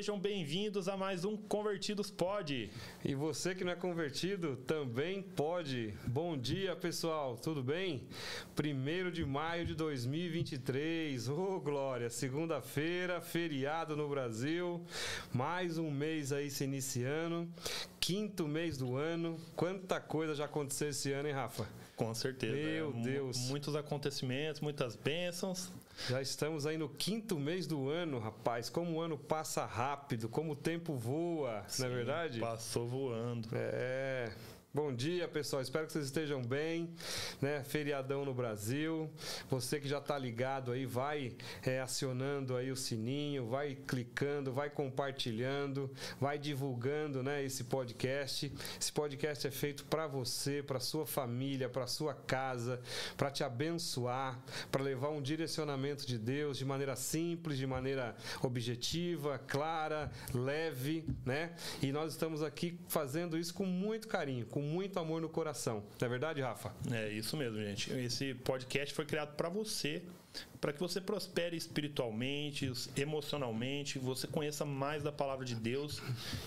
sejam bem-vindos a mais um Convertidos Pode. E você que não é convertido também pode. Bom dia, pessoal, tudo bem? 1 de maio de 2023, ô oh, glória, segunda-feira, feriado no Brasil, mais um mês aí se iniciando, quinto mês do ano. Quanta coisa já aconteceu esse ano, hein, Rafa? Com certeza. Meu Deus. Muitos acontecimentos, muitas bênçãos. Já estamos aí no quinto mês do ano, rapaz. Como o ano passa rápido, como o tempo voa, Sim, não é verdade? Passou voando. É. Bom dia, pessoal. Espero que vocês estejam bem, né? Feriadão no Brasil. Você que já está ligado aí, vai é, acionando aí o sininho, vai clicando, vai compartilhando, vai divulgando, né? Esse podcast. Esse podcast é feito para você, para sua família, para sua casa, para te abençoar, para levar um direcionamento de Deus de maneira simples, de maneira objetiva, clara, leve, né? E nós estamos aqui fazendo isso com muito carinho, com com muito amor no coração. Não é verdade, Rafa? É isso mesmo, gente. Esse podcast foi criado para você, para que você prospere espiritualmente, emocionalmente, você conheça mais da palavra de Deus.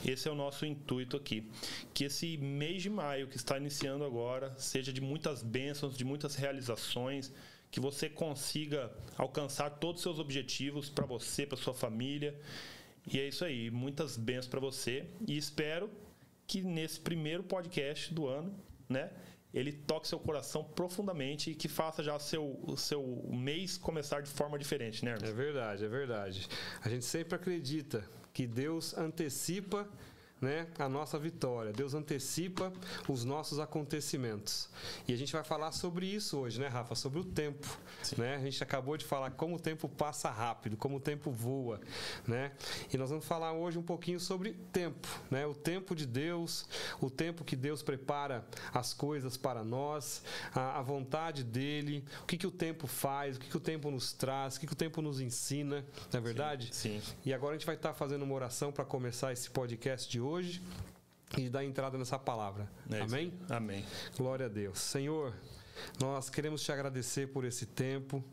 Esse é o nosso intuito aqui. Que esse mês de maio que está iniciando agora seja de muitas bênçãos, de muitas realizações, que você consiga alcançar todos os seus objetivos para você, para sua família. E é isso aí, muitas bênçãos para você e espero que nesse primeiro podcast do ano, né, ele toque seu coração profundamente e que faça já seu, o seu mês começar de forma diferente, né? Hermes? É verdade, é verdade. A gente sempre acredita que Deus antecipa né, a nossa vitória. Deus antecipa os nossos acontecimentos. E a gente vai falar sobre isso hoje, né, Rafa? Sobre o tempo. Né? A gente acabou de falar como o tempo passa rápido, como o tempo voa. Né? E nós vamos falar hoje um pouquinho sobre tempo. Né? O tempo de Deus, o tempo que Deus prepara as coisas para nós, a, a vontade dele, o que, que o tempo faz, o que, que o tempo nos traz, o que, que o tempo nos ensina. Não é verdade? Sim. sim. E agora a gente vai estar fazendo uma oração para começar esse podcast de hoje hoje e dar entrada nessa palavra. É Amém? Amém. Glória a Deus. Senhor, nós queremos te agradecer por esse tempo.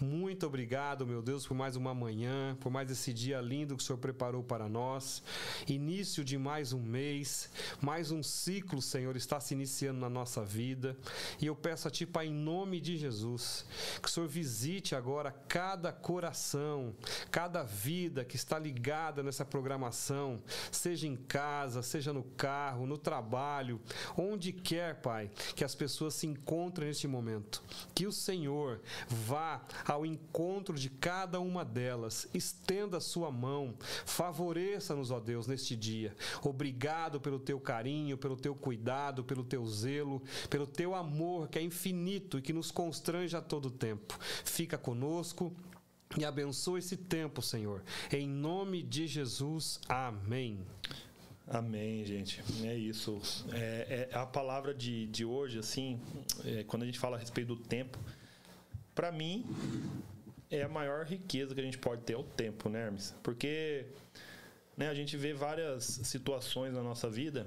Muito obrigado, meu Deus, por mais uma manhã, por mais esse dia lindo que o Senhor preparou para nós. Início de mais um mês, mais um ciclo, Senhor, está se iniciando na nossa vida. E eu peço a Ti, Pai, em nome de Jesus, que o Senhor visite agora cada coração, cada vida que está ligada nessa programação, seja em casa, seja no carro, no trabalho, onde quer, Pai, que as pessoas se encontrem neste momento. Que o Senhor vá ao encontro de cada uma delas, estenda a sua mão, favoreça-nos, ó Deus, neste dia. Obrigado pelo teu carinho, pelo teu cuidado, pelo teu zelo, pelo teu amor que é infinito e que nos constrange a todo tempo. Fica conosco. E abençoa esse tempo, Senhor. Em nome de Jesus. Amém. Amém, gente. É isso. É, é a palavra de, de hoje, assim, é, quando a gente fala a respeito do tempo, para mim é a maior riqueza que a gente pode ter é o tempo, né, Hermes? Porque né, a gente vê várias situações na nossa vida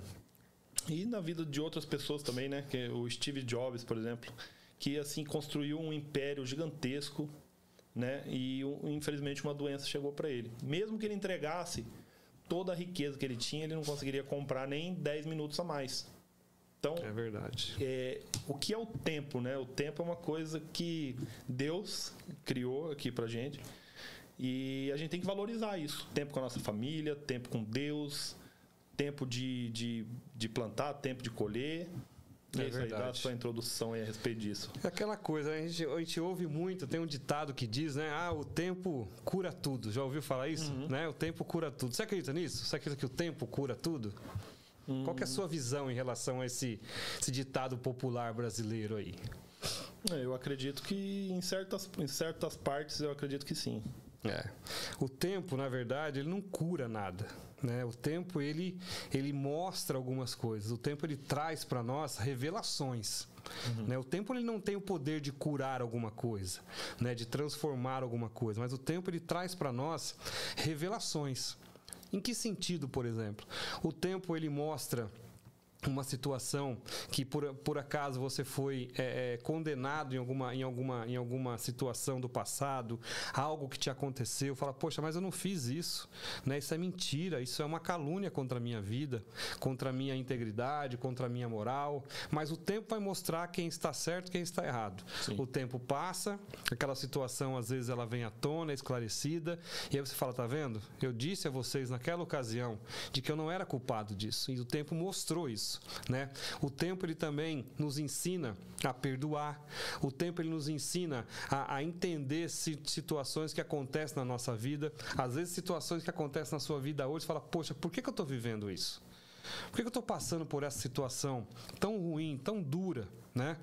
e na vida de outras pessoas também, né? Que o Steve Jobs, por exemplo, que assim construiu um império gigantesco, né? E infelizmente uma doença chegou para ele. Mesmo que ele entregasse toda a riqueza que ele tinha, ele não conseguiria comprar nem 10 minutos a mais. Então, é verdade. É, o que é o tempo, né? O tempo é uma coisa que Deus criou aqui pra gente. E a gente tem que valorizar isso. Tempo com a nossa família, tempo com Deus, tempo de, de, de plantar, tempo de colher. É, isso verdade. aí, dá a sua introdução aí a respeito disso. É aquela coisa, a gente, a gente ouve muito, tem um ditado que diz, né? Ah, o tempo cura tudo. Já ouviu falar isso? Uhum. Né? O tempo cura tudo. Você acredita nisso? Você acredita que o tempo cura tudo? Uhum. Qual é a sua visão em relação a esse, esse ditado popular brasileiro aí? É, eu acredito que em certas, em certas partes eu acredito que sim. É. O tempo, na verdade, ele não cura nada. Né? O tempo ele, ele mostra algumas coisas. O tempo ele traz para nós revelações. Uhum. Né? O tempo ele não tem o poder de curar alguma coisa, né? de transformar alguma coisa, mas o tempo ele traz para nós revelações. Em que sentido, por exemplo? O tempo ele mostra uma situação que por, por acaso você foi é, é, condenado em alguma, em, alguma, em alguma situação do passado, algo que te aconteceu, fala, poxa, mas eu não fiz isso, né? Isso é mentira, isso é uma calúnia contra a minha vida, contra a minha integridade, contra a minha moral. Mas o tempo vai mostrar quem está certo, quem está errado. Sim. O tempo passa, aquela situação às vezes ela vem à tona, é esclarecida, e aí você fala, tá vendo? Eu disse a vocês naquela ocasião de que eu não era culpado disso, e o tempo mostrou isso né? O tempo ele também nos ensina a perdoar. O tempo ele nos ensina a, a entender situações que acontecem na nossa vida. Às vezes situações que acontecem na sua vida hoje, fala, poxa, por que, que eu estou vivendo isso? Por que, que eu estou passando por essa situação tão ruim, tão dura, né?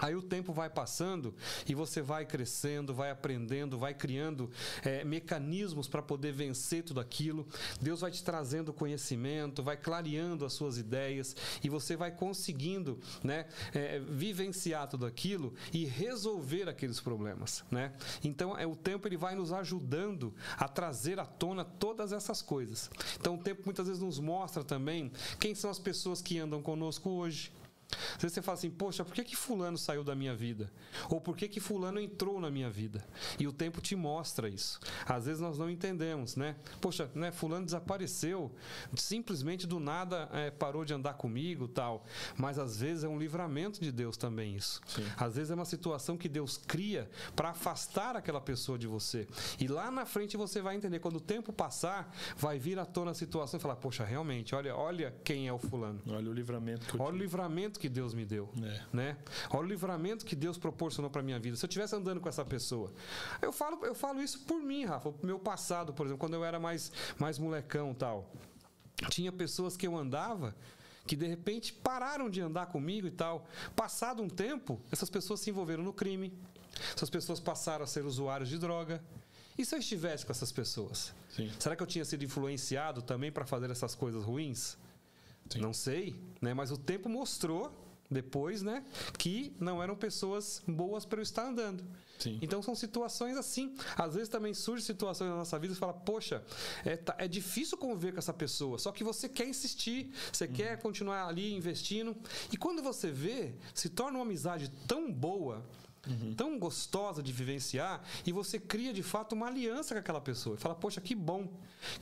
Aí o tempo vai passando e você vai crescendo, vai aprendendo, vai criando é, mecanismos para poder vencer tudo aquilo. Deus vai te trazendo conhecimento, vai clareando as suas ideias e você vai conseguindo né, é, vivenciar tudo aquilo e resolver aqueles problemas. Né? Então é, o tempo ele vai nos ajudando a trazer à tona todas essas coisas. Então o tempo muitas vezes nos mostra também quem são as pessoas que andam conosco hoje às vezes você fala assim, poxa, por que, que fulano saiu da minha vida? Ou por que, que fulano entrou na minha vida? E o tempo te mostra isso. Às vezes nós não entendemos, né? Poxa, né, fulano desapareceu, simplesmente do nada é, parou de andar comigo tal. Mas às vezes é um livramento de Deus também isso. Sim. Às vezes é uma situação que Deus cria para afastar aquela pessoa de você. E lá na frente você vai entender, quando o tempo passar, vai vir à tona a situação e falar, poxa, realmente, olha, olha quem é o fulano. Olha o livramento que eu Olha o livramento livramento que Deus me deu. É. Né? Olha o livramento que Deus proporcionou para minha vida. Se eu estivesse andando com essa pessoa. Eu falo, eu falo isso por mim, Rafa. Pro meu passado, por exemplo, quando eu era mais, mais molecão tal. Tinha pessoas que eu andava que de repente pararam de andar comigo e tal. Passado um tempo, essas pessoas se envolveram no crime. Essas pessoas passaram a ser usuários de droga. E se eu estivesse com essas pessoas? Sim. Será que eu tinha sido influenciado também para fazer essas coisas ruins? Sim. Não sei, né? Mas o tempo mostrou depois, né, que não eram pessoas boas para eu estar andando. Sim. Então são situações assim. Às vezes também surgem situações na nossa vida e fala, poxa, é, tá, é difícil conviver com essa pessoa. Só que você quer insistir, você uhum. quer continuar ali investindo. E quando você vê, se torna uma amizade tão boa uhum. tão gostosa de vivenciar e você cria de fato uma aliança com aquela pessoa. E fala, poxa, que bom.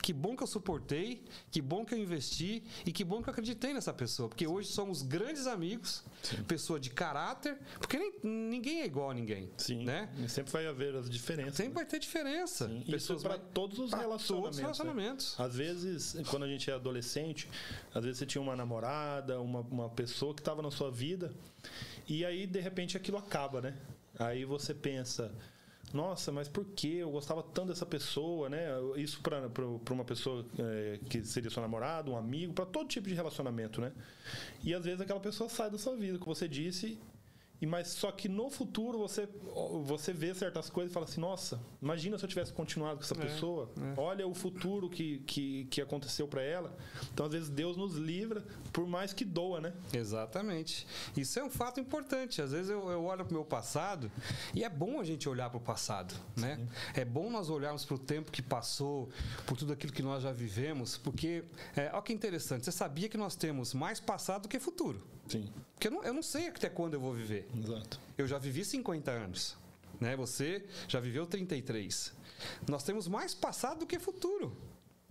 Que bom que eu suportei, que bom que eu investi e que bom que eu acreditei nessa pessoa. Porque hoje somos grandes amigos, Sim. pessoa de caráter, porque nem, ninguém é igual a ninguém. Sim. Né? E sempre vai haver as diferenças. Sempre né? vai ter diferença. Sim. Pessoas Isso para todos os relacionamentos. Todos os relacionamentos. Né? Às vezes, quando a gente é adolescente, às vezes você tinha uma namorada, uma, uma pessoa que estava na sua vida. E aí, de repente, aquilo acaba, né? Aí você pensa, nossa, mas por que eu gostava tanto dessa pessoa, né? Isso para uma pessoa é, que seria seu namorado, um amigo, para todo tipo de relacionamento, né? E às vezes aquela pessoa sai da sua vida, como você disse, e mas só que no futuro você você vê certas coisas e fala assim, nossa, imagina se eu tivesse continuado com essa é, pessoa. É. Olha o futuro que, que, que aconteceu para ela. Então às vezes Deus nos livra por mais que doa, né? Exatamente. Isso é um fato importante. Às vezes eu, eu olho para o meu passado e é bom a gente olhar para o passado, né? É bom nós olharmos para o tempo que passou, por tudo aquilo que nós já vivemos, porque é, olha que interessante. Você sabia que nós temos mais passado do que futuro? Sim. Porque eu não, eu não sei até quando eu vou viver. Exato. Eu já vivi 50 anos. Né? Você já viveu 33. Nós temos mais passado do que futuro.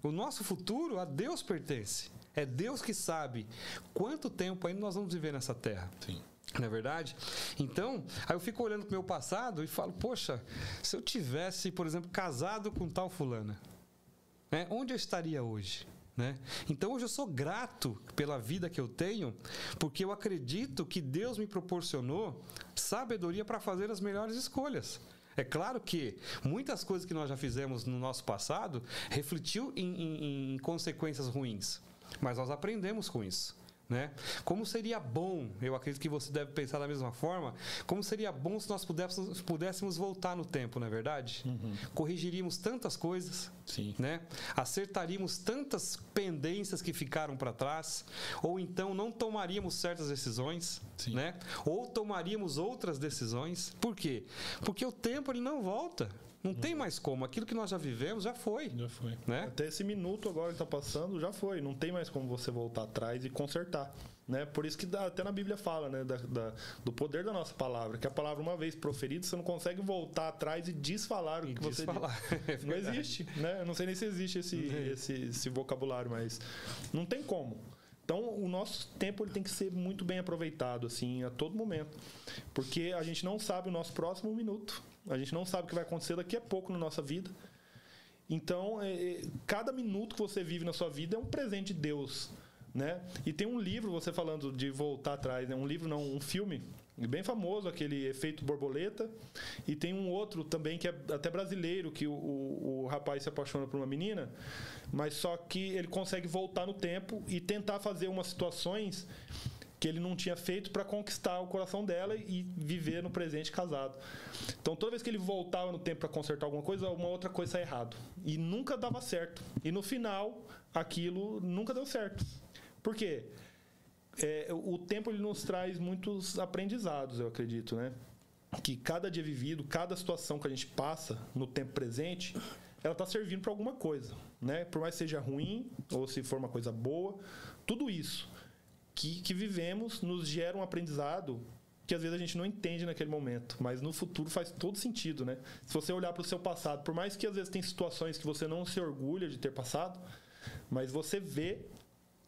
O nosso futuro a Deus pertence. É Deus que sabe quanto tempo ainda nós vamos viver nessa terra. Sim. Não é verdade? Então, aí eu fico olhando para o meu passado e falo, poxa, se eu tivesse, por exemplo, casado com tal fulana, né, onde eu estaria hoje? Né? Então hoje eu sou grato pela vida que eu tenho, porque eu acredito que Deus me proporcionou sabedoria para fazer as melhores escolhas. É claro que muitas coisas que nós já fizemos no nosso passado refletiu em, em, em consequências ruins, mas nós aprendemos com isso. Né? Como seria bom, eu acredito que você deve pensar da mesma forma, como seria bom se nós pudéssemos, pudéssemos voltar no tempo, não é verdade? Uhum. Corrigiríamos tantas coisas, Sim. né? acertaríamos tantas pendências que ficaram para trás, ou então não tomaríamos certas decisões, Sim. né? ou tomaríamos outras decisões. Por quê? Porque o tempo ele não volta. Não tem mais como. Aquilo que nós já vivemos já foi. Já foi. Né? Até esse minuto agora que tá passando, já foi. Não tem mais como você voltar atrás e consertar. Né? Por isso que dá, até na Bíblia fala né? Da, da- do poder da nossa palavra. Que a palavra, uma vez proferida, você não consegue voltar atrás e desfalar o E que você desfalar. disse. É Não existe, né? Eu não sei nem se existe esse, esse, esse vocabulário, mas não tem como. Então, o nosso tempo ele tem que ser muito bem aproveitado, assim, a todo momento. Porque a gente não sabe o nosso próximo minuto. A gente não sabe o que vai acontecer daqui a pouco na nossa vida. Então, é, é, cada minuto que você vive na sua vida é um presente de Deus, né? E tem um livro, você falando de voltar atrás, né? Um livro não, um filme bem famoso, aquele Efeito Borboleta. E tem um outro também que é até brasileiro, que o, o, o rapaz se apaixona por uma menina, mas só que ele consegue voltar no tempo e tentar fazer umas situações que ele não tinha feito para conquistar o coração dela e viver no presente casado. Então, toda vez que ele voltava no tempo para consertar alguma coisa, uma outra coisa saía errado. E nunca dava certo. E no final, aquilo nunca deu certo. Por quê? É, o tempo ele nos traz muitos aprendizados, eu acredito, né? Que cada dia vivido, cada situação que a gente passa no tempo presente, ela está servindo para alguma coisa, né? Por mais que seja ruim ou se for uma coisa boa, tudo isso que, que vivemos nos gera um aprendizado que às vezes a gente não entende naquele momento, mas no futuro faz todo sentido, né? Se você olhar para o seu passado, por mais que às vezes tem situações que você não se orgulha de ter passado, mas você vê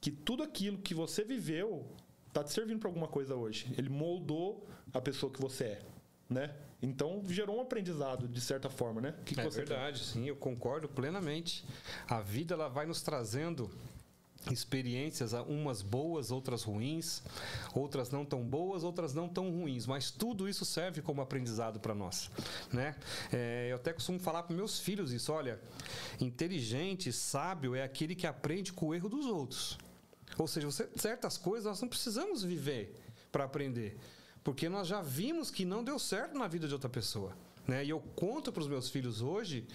que tudo aquilo que você viveu tá te servindo para alguma coisa hoje. Ele moldou a pessoa que você é, né? Então gerou um aprendizado de certa forma, né? Que É verdade, sim, eu concordo plenamente. A vida ela vai nos trazendo experiências, umas boas, outras ruins, outras não tão boas, outras não tão ruins, mas tudo isso serve como aprendizado para nós, né? É, eu até costumo falar para meus filhos isso, olha, inteligente, sábio é aquele que aprende com o erro dos outros. Ou seja, você, certas coisas nós não precisamos viver para aprender, porque nós já vimos que não deu certo na vida de outra pessoa. Né? E eu conto para os meus filhos hoje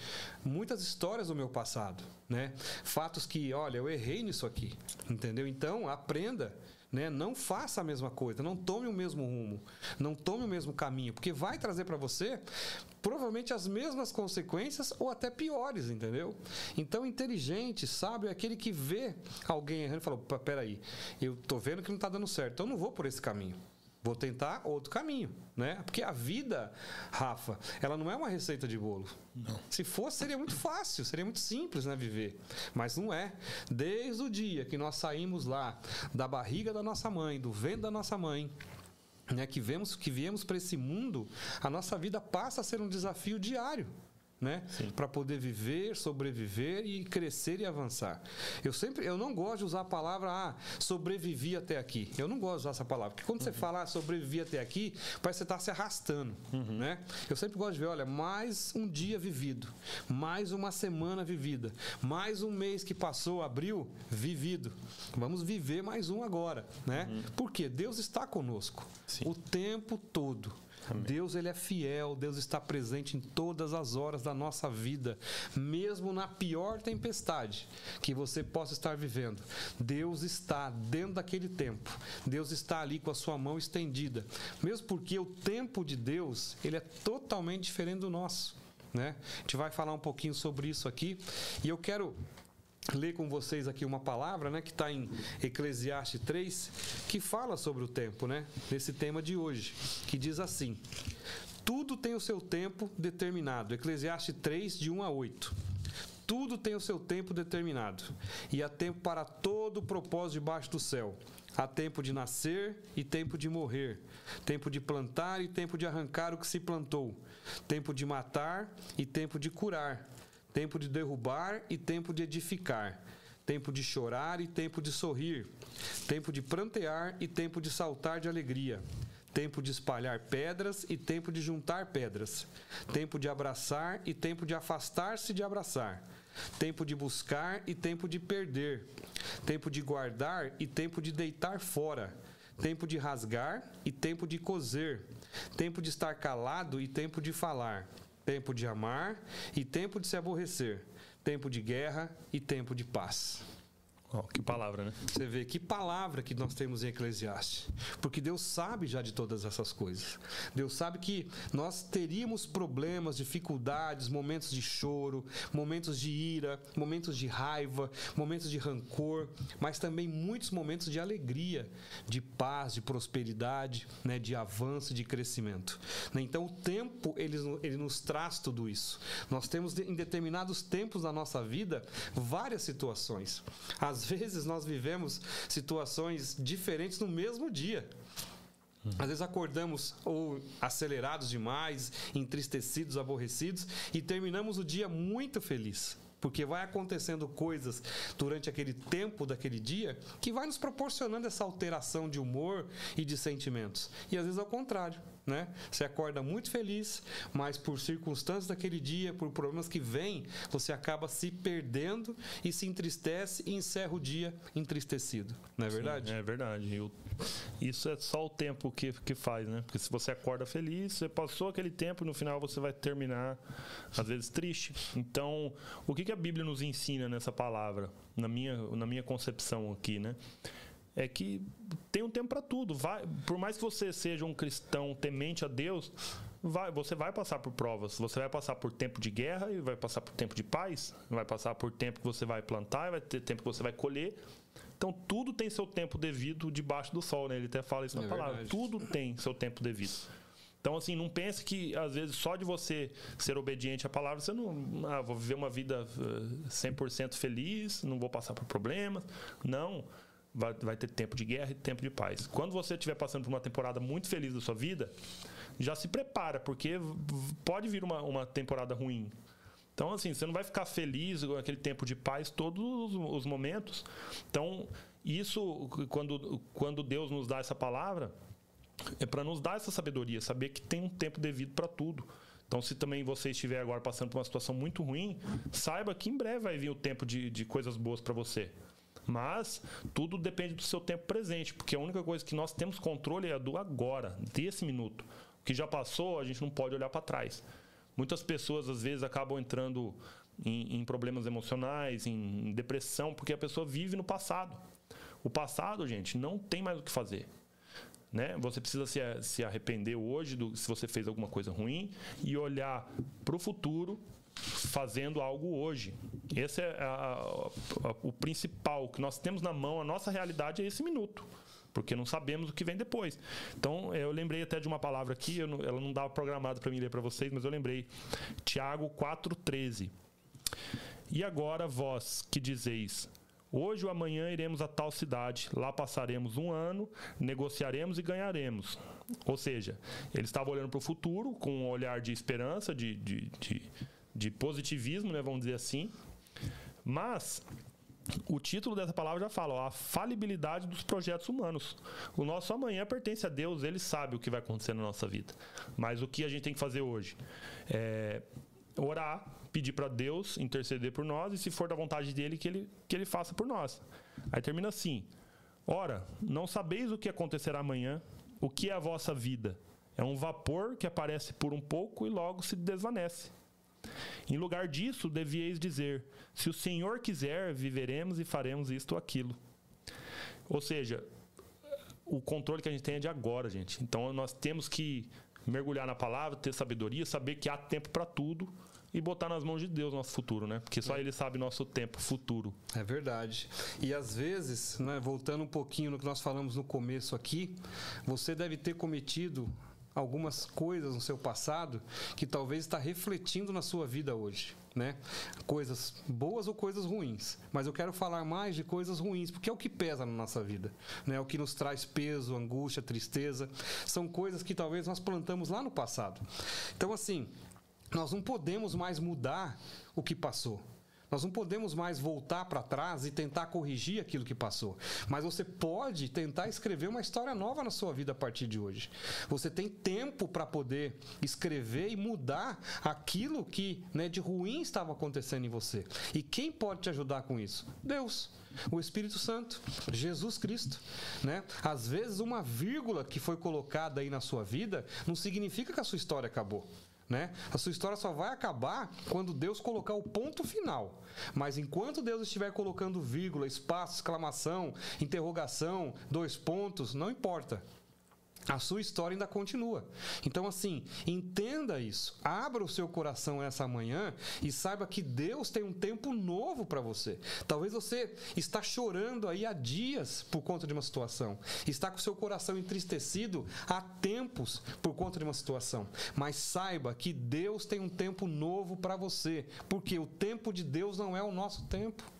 muitas histórias do meu passado, né? Fatos que, olha, eu errei nisso aqui, entendeu? Então, aprenda, né? Não faça a mesma coisa, não tome o mesmo rumo, não tome o mesmo caminho, porque vai trazer para você provavelmente as mesmas consequências ou até piores, entendeu? Então, inteligente, sábio é aquele que vê alguém errando e fala: "Pá, peraí, eu tô vendo que não tá dando certo, então eu não vou por esse caminho. Vou tentar outro caminho, né? Porque a vida, Rafa, ela não é uma receita de bolo. Não. Se fosse, seria muito fácil, seria muito simples, né, viver. Mas não é. Desde o dia que nós saímos lá da barriga da nossa mãe, do vento da nossa mãe, né, que vemos que viemos para esse mundo, a nossa vida passa a ser um desafio diário. Né? Para poder viver, sobreviver e crescer e avançar. Eu sempre, eu não gosto de usar a palavra ah, sobrevivi até aqui. Eu não gosto de usar essa palavra, porque quando você fala ah, sobrevivi até aqui, parece que você está se arrastando, né? Eu sempre gosto de ver, olha, mais um dia vivido, mais uma semana vivida, mais um mês que passou, abril, vivido. Vamos viver mais um agora, né? Porque Deus está conosco Sim. o tempo todo. Deus ele é fiel, Deus está presente em todas as horas da nossa vida, mesmo na pior tempestade que você possa estar vivendo. Deus está dentro daquele tempo. Deus está ali com a sua mão estendida. Mesmo porque o tempo de Deus, ele é totalmente diferente do nosso, né? A gente vai falar um pouquinho sobre isso aqui, e eu quero ler com vocês aqui uma palavra, né, que está em Eclesiastes 3, que fala sobre o tempo, né, nesse tema de hoje, que diz assim: Tudo tem o seu tempo determinado. Eclesiastes 3, de 1 a 8. Tudo tem o seu tempo determinado, e há tempo para todo o propósito debaixo do céu. Há tempo de nascer e tempo de morrer, tempo de plantar e tempo de arrancar o que se plantou, tempo de matar e tempo de curar, tempo de derrubar e tempo de edificar, tempo de chorar e tempo de sorrir, tempo de prantear e tempo de saltar de alegria, tempo de espalhar pedras e tempo de juntar pedras, tempo de abraçar e tempo de afastar-se de abraçar, tempo de buscar e tempo de perder, tempo de guardar e tempo de deitar fora, tempo de rasgar e tempo de coser, tempo de estar calado e tempo de falar, tempo de amar e tempo de se aborrecer, tempo de guerra e tempo de paz. Oh, que palavra, né? Você vê que palavra que nós temos em Eclesiastes. Porque Deus sabe já de todas essas coisas. Deus sabe que nós teríamos problemas, dificuldades, momentos de choro, momentos de ira, momentos de raiva, momentos de rancor, mas também muitos momentos de alegria, de paz, de prosperidade, né, de avanço, de crescimento. Né? Então o tempo ele, ele nos traz tudo isso. Nós temos em determinados tempos da nossa vida várias situações. Às às vezes nós vivemos situações diferentes no mesmo dia. Às vezes acordamos ou acelerados demais, entristecidos, aborrecidos e terminamos o dia muito feliz. Porque vai acontecendo coisas durante aquele tempo daquele dia que vai nos proporcionando essa alteração de humor e de sentimentos. E às vezes ao contrário né? Você acorda muito feliz, mas por circunstâncias daquele dia, por problemas que vêm, você acaba se perdendo e se entristece e encerra o dia entristecido. Não é verdade? Sim, é verdade. Eu, isso é só o tempo que, que faz, né? Porque se você acorda feliz, você passou aquele tempo no final você vai terminar, às vezes, triste. Então, o que, que a Bíblia nos ensina nessa palavra? Na minha, na minha concepção aqui, né? é que tem um tempo para tudo. Vai, por mais que você seja um cristão temente a Deus, vai, você vai passar por provas. Você vai passar por tempo de guerra e vai passar por tempo de paz. Vai passar por tempo que você vai plantar, e vai ter tempo que você vai colher. Então tudo tem seu tempo devido debaixo do sol, né? Ele até fala isso na é palavra. Verdade. Tudo tem seu tempo devido. Então, assim, não pense que, às vezes, só de você ser obediente à palavra, você não. Ah, vou viver uma vida 100% eh, feliz, não vou passar por problemas. Não vai, vai ter tempo de guerra e tempo de paz. Quando você estiver passando por uma temporada muito feliz da sua vida, já se prepara, porque pode vir uma, uma temporada ruim. Então, assim, você não vai ficar feliz com aquele tempo de paz todos os momentos. Então, isso, quando, quando Deus nos dá essa palavra, é para nos dar essa sabedoria, saber que tem um tempo devido para tudo. Então, se também você estiver agora passando por uma situação muito ruim, saiba que em breve vai vir o tempo de, de coisas boas para você. Mas tudo depende do seu tempo presente, porque a única coisa que nós temos controle é a do agora, desse minuto. O que já passou, a gente não pode olhar para trás. Muitas pessoas às vezes acabam entrando em, em, problemas emocionais, em depressão, porque a pessoa vive no passado. O passado, gente, não tem mais o que fazer. Né? Você precisa se, se arrepender hoje do, se você fez alguma coisa ruim e olhar para o futuro fazendo algo hoje. Esse é a, a, a, o principal que nós temos na mão, a nossa realidade é esse minuto. Porque não sabemos o que vem depois. Então, eu lembrei até de uma palavra aqui, não, ela não dava programado para mim ler para vocês, mas eu lembrei. Tiago 4,13. E agora, vós que dizeis: Hoje ou amanhã iremos a tal cidade, lá passaremos um ano, negociaremos e ganharemos. Ou seja, ele estava olhando para o futuro com um olhar de esperança, de, de, de de positivismo, né, vamos dizer assim. Mas o título dessa palavra já fala, ó, a falibilidade dos projetos humanos. O nosso amanhã pertence a Deus, ele sabe o que vai acontecer na nossa vida. Mas o que a gente tem que fazer hoje? É orar, pedir para Deus interceder por nós e se for da vontade dele que ele que ele faça por nós. Aí termina assim: Ora, não sabeis o que acontecerá amanhã, o que é a vossa vida? É um vapor que aparece por um pouco e logo se desvanece. Em lugar disso, devieis dizer: Se o Senhor quiser, viveremos e faremos isto ou aquilo. Ou seja, o controle que a gente tem é de agora, gente. Então nós temos que mergulhar na palavra, ter sabedoria, saber que há tempo para tudo e botar nas mãos de Deus nosso futuro, né? Porque só é. Ele sabe nosso tempo futuro. É verdade. E às vezes, né, voltando um pouquinho no que nós falamos no começo aqui, você deve ter cometido algumas coisas no seu passado que talvez está refletindo na sua vida hoje, né? Coisas boas ou coisas ruins. Mas eu quero falar mais de coisas ruins, porque é o que pesa na nossa vida, né? É o que nos traz peso, angústia, tristeza. São coisas que talvez nós plantamos lá no passado. Então, assim, nós não podemos mais mudar o que passou. Nós não podemos mais voltar para trás e tentar corrigir aquilo que passou. Mas você pode tentar escrever uma história nova na sua vida a partir de hoje. Você tem tempo para poder escrever e mudar aquilo que né, de ruim estava acontecendo em você. E quem pode te ajudar com isso? Deus o Espírito Santo, Jesus Cristo, né? Às vezes uma vírgula que foi colocada aí na sua vida não significa que a sua história acabou. Né? A sua história só vai acabar quando Deus colocar o ponto final. Mas enquanto Deus estiver colocando vírgula, espaço, exclamação, interrogação, dois pontos, não importa a sua história ainda continua. Então, assim, entenda isso. Abra o seu coração essa manhã e saiba que Deus tem um tempo novo para você. Talvez você está chorando aí há dias por conta de uma situação. Está com o seu coração entristecido há tempos por conta de uma situação. Mas saiba que Deus tem um tempo novo para você. Porque o tempo de Deus não é o nosso tempo.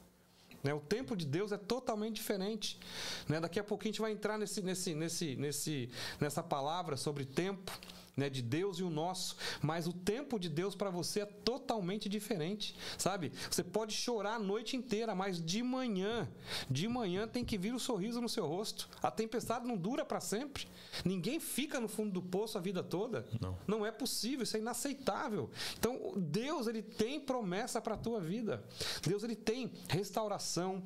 Né? O tempo de Deus é totalmente diferente. Né? Daqui a pouquinho a gente vai entrar nesse, nesse, nesse, nesse, nessa palavra sobre tempo né, de Deus e o nosso, mas o tempo de Deus para você é totalmente diferente, sabe? Você pode chorar a noite inteira, mas de manhã, de manhã tem que vir o um sorriso no seu rosto. A tempestade não dura para sempre. Ninguém fica no fundo do poço a vida toda. Não. Não é possível, isso é inaceitável. Então, Deus ele tem promessa para a tua vida. Deus ele tem restauração,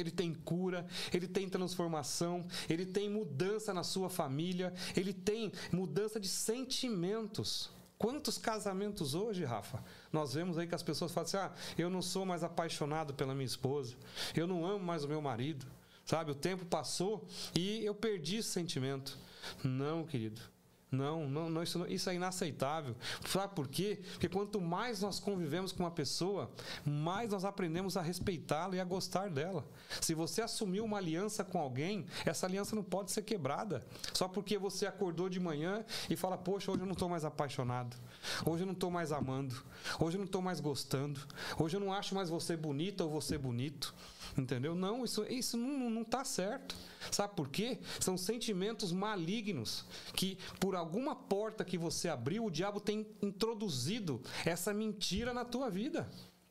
ele tem cura, ele tem transformação, ele tem mudança na sua família, ele tem mudança de sentimentos. Quantos casamentos hoje, Rafa? Nós vemos aí que as pessoas falam assim: ah, eu não sou mais apaixonado pela minha esposa, eu não amo mais o meu marido, sabe? O tempo passou e eu perdi esse sentimento. Não, querido. Não, não, não, isso, isso é inaceitável. Sabe por quê? Porque quanto mais nós convivemos com uma pessoa, mais nós aprendemos a respeitá-la e a gostar dela. Se você assumiu uma aliança com alguém, essa aliança não pode ser quebrada. Só porque você acordou de manhã e fala: Poxa, hoje eu não estou mais apaixonado. Hoje eu não estou mais amando. Hoje eu não estou mais gostando. Hoje eu não acho mais você bonita ou você bonito. Entendeu? Não, isso, isso não está certo. Sabe por quê? São sentimentos malignos que, por alguma porta que você abriu, o diabo tem introduzido essa mentira na tua vida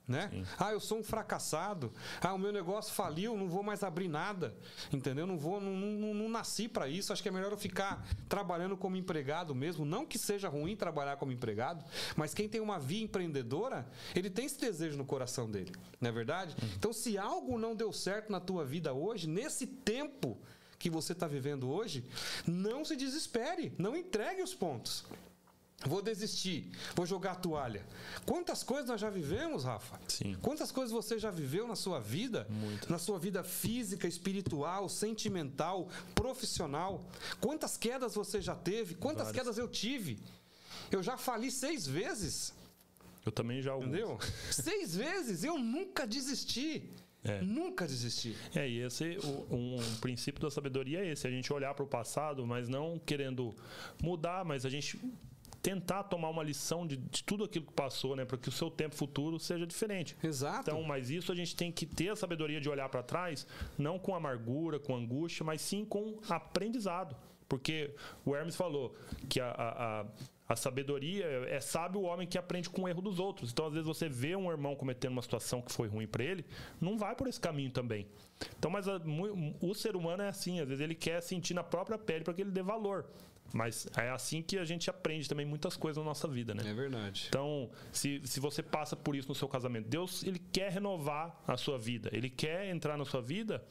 né? Ah, eu sou um fracassado. Ah, o meu negócio faliu, não vou mais abrir nada. Entendeu? Não vou, não, não, não nasci para isso. Acho que é melhor eu ficar trabalhando como empregado mesmo. Não que seja ruim trabalhar como empregado, mas quem tem uma via empreendedora, ele tem esse desejo no coração dele. Não é verdade? Uhum. Então, se algo não deu certo na tua vida hoje, nesse tempo que você está vivendo hoje, não se desespere, não entregue os pontos. Vou desistir, vou jogar a toalha. Quantas coisas nós já vivemos, Rafa? Sim. Quantas coisas você já viveu na sua vida? Muito. Na sua vida física, espiritual, sentimental, profissional? Quantas quedas você já teve? Quantas Várias. quedas eu tive? Eu já fali seis vezes. Eu também já alguns. Entendeu? seis vezes. Eu nunca desisti. É. Nunca desisti. É, e esse um, um princípio da sabedoria é esse, a gente olhar para o passado, mas não querendo mudar, mas a gente tentar tomar uma lição de, de tudo aquilo que passou, né? Para que o seu tempo futuro seja diferente. Exato. Então, mas isso a gente tem que ter a sabedoria de olhar para trás, não com amargura, com angústia, mas sim com aprendizado. Porque o Hermes falou que a, a, a a sabedoria é sábio o homem que aprende com o erro dos outros. Então, às vezes, você vê um irmão cometendo uma situação que foi ruim para ele, não vai por esse caminho também. Então, mas a, o ser humano é assim, às vezes ele quer sentir na própria pele para que ele dê valor. Mas é assim que a gente aprende também muitas coisas na nossa vida, né? É verdade. Então, se, se você passa por isso no seu casamento, Deus, ele quer renovar a sua vida. Ele quer entrar na sua vida,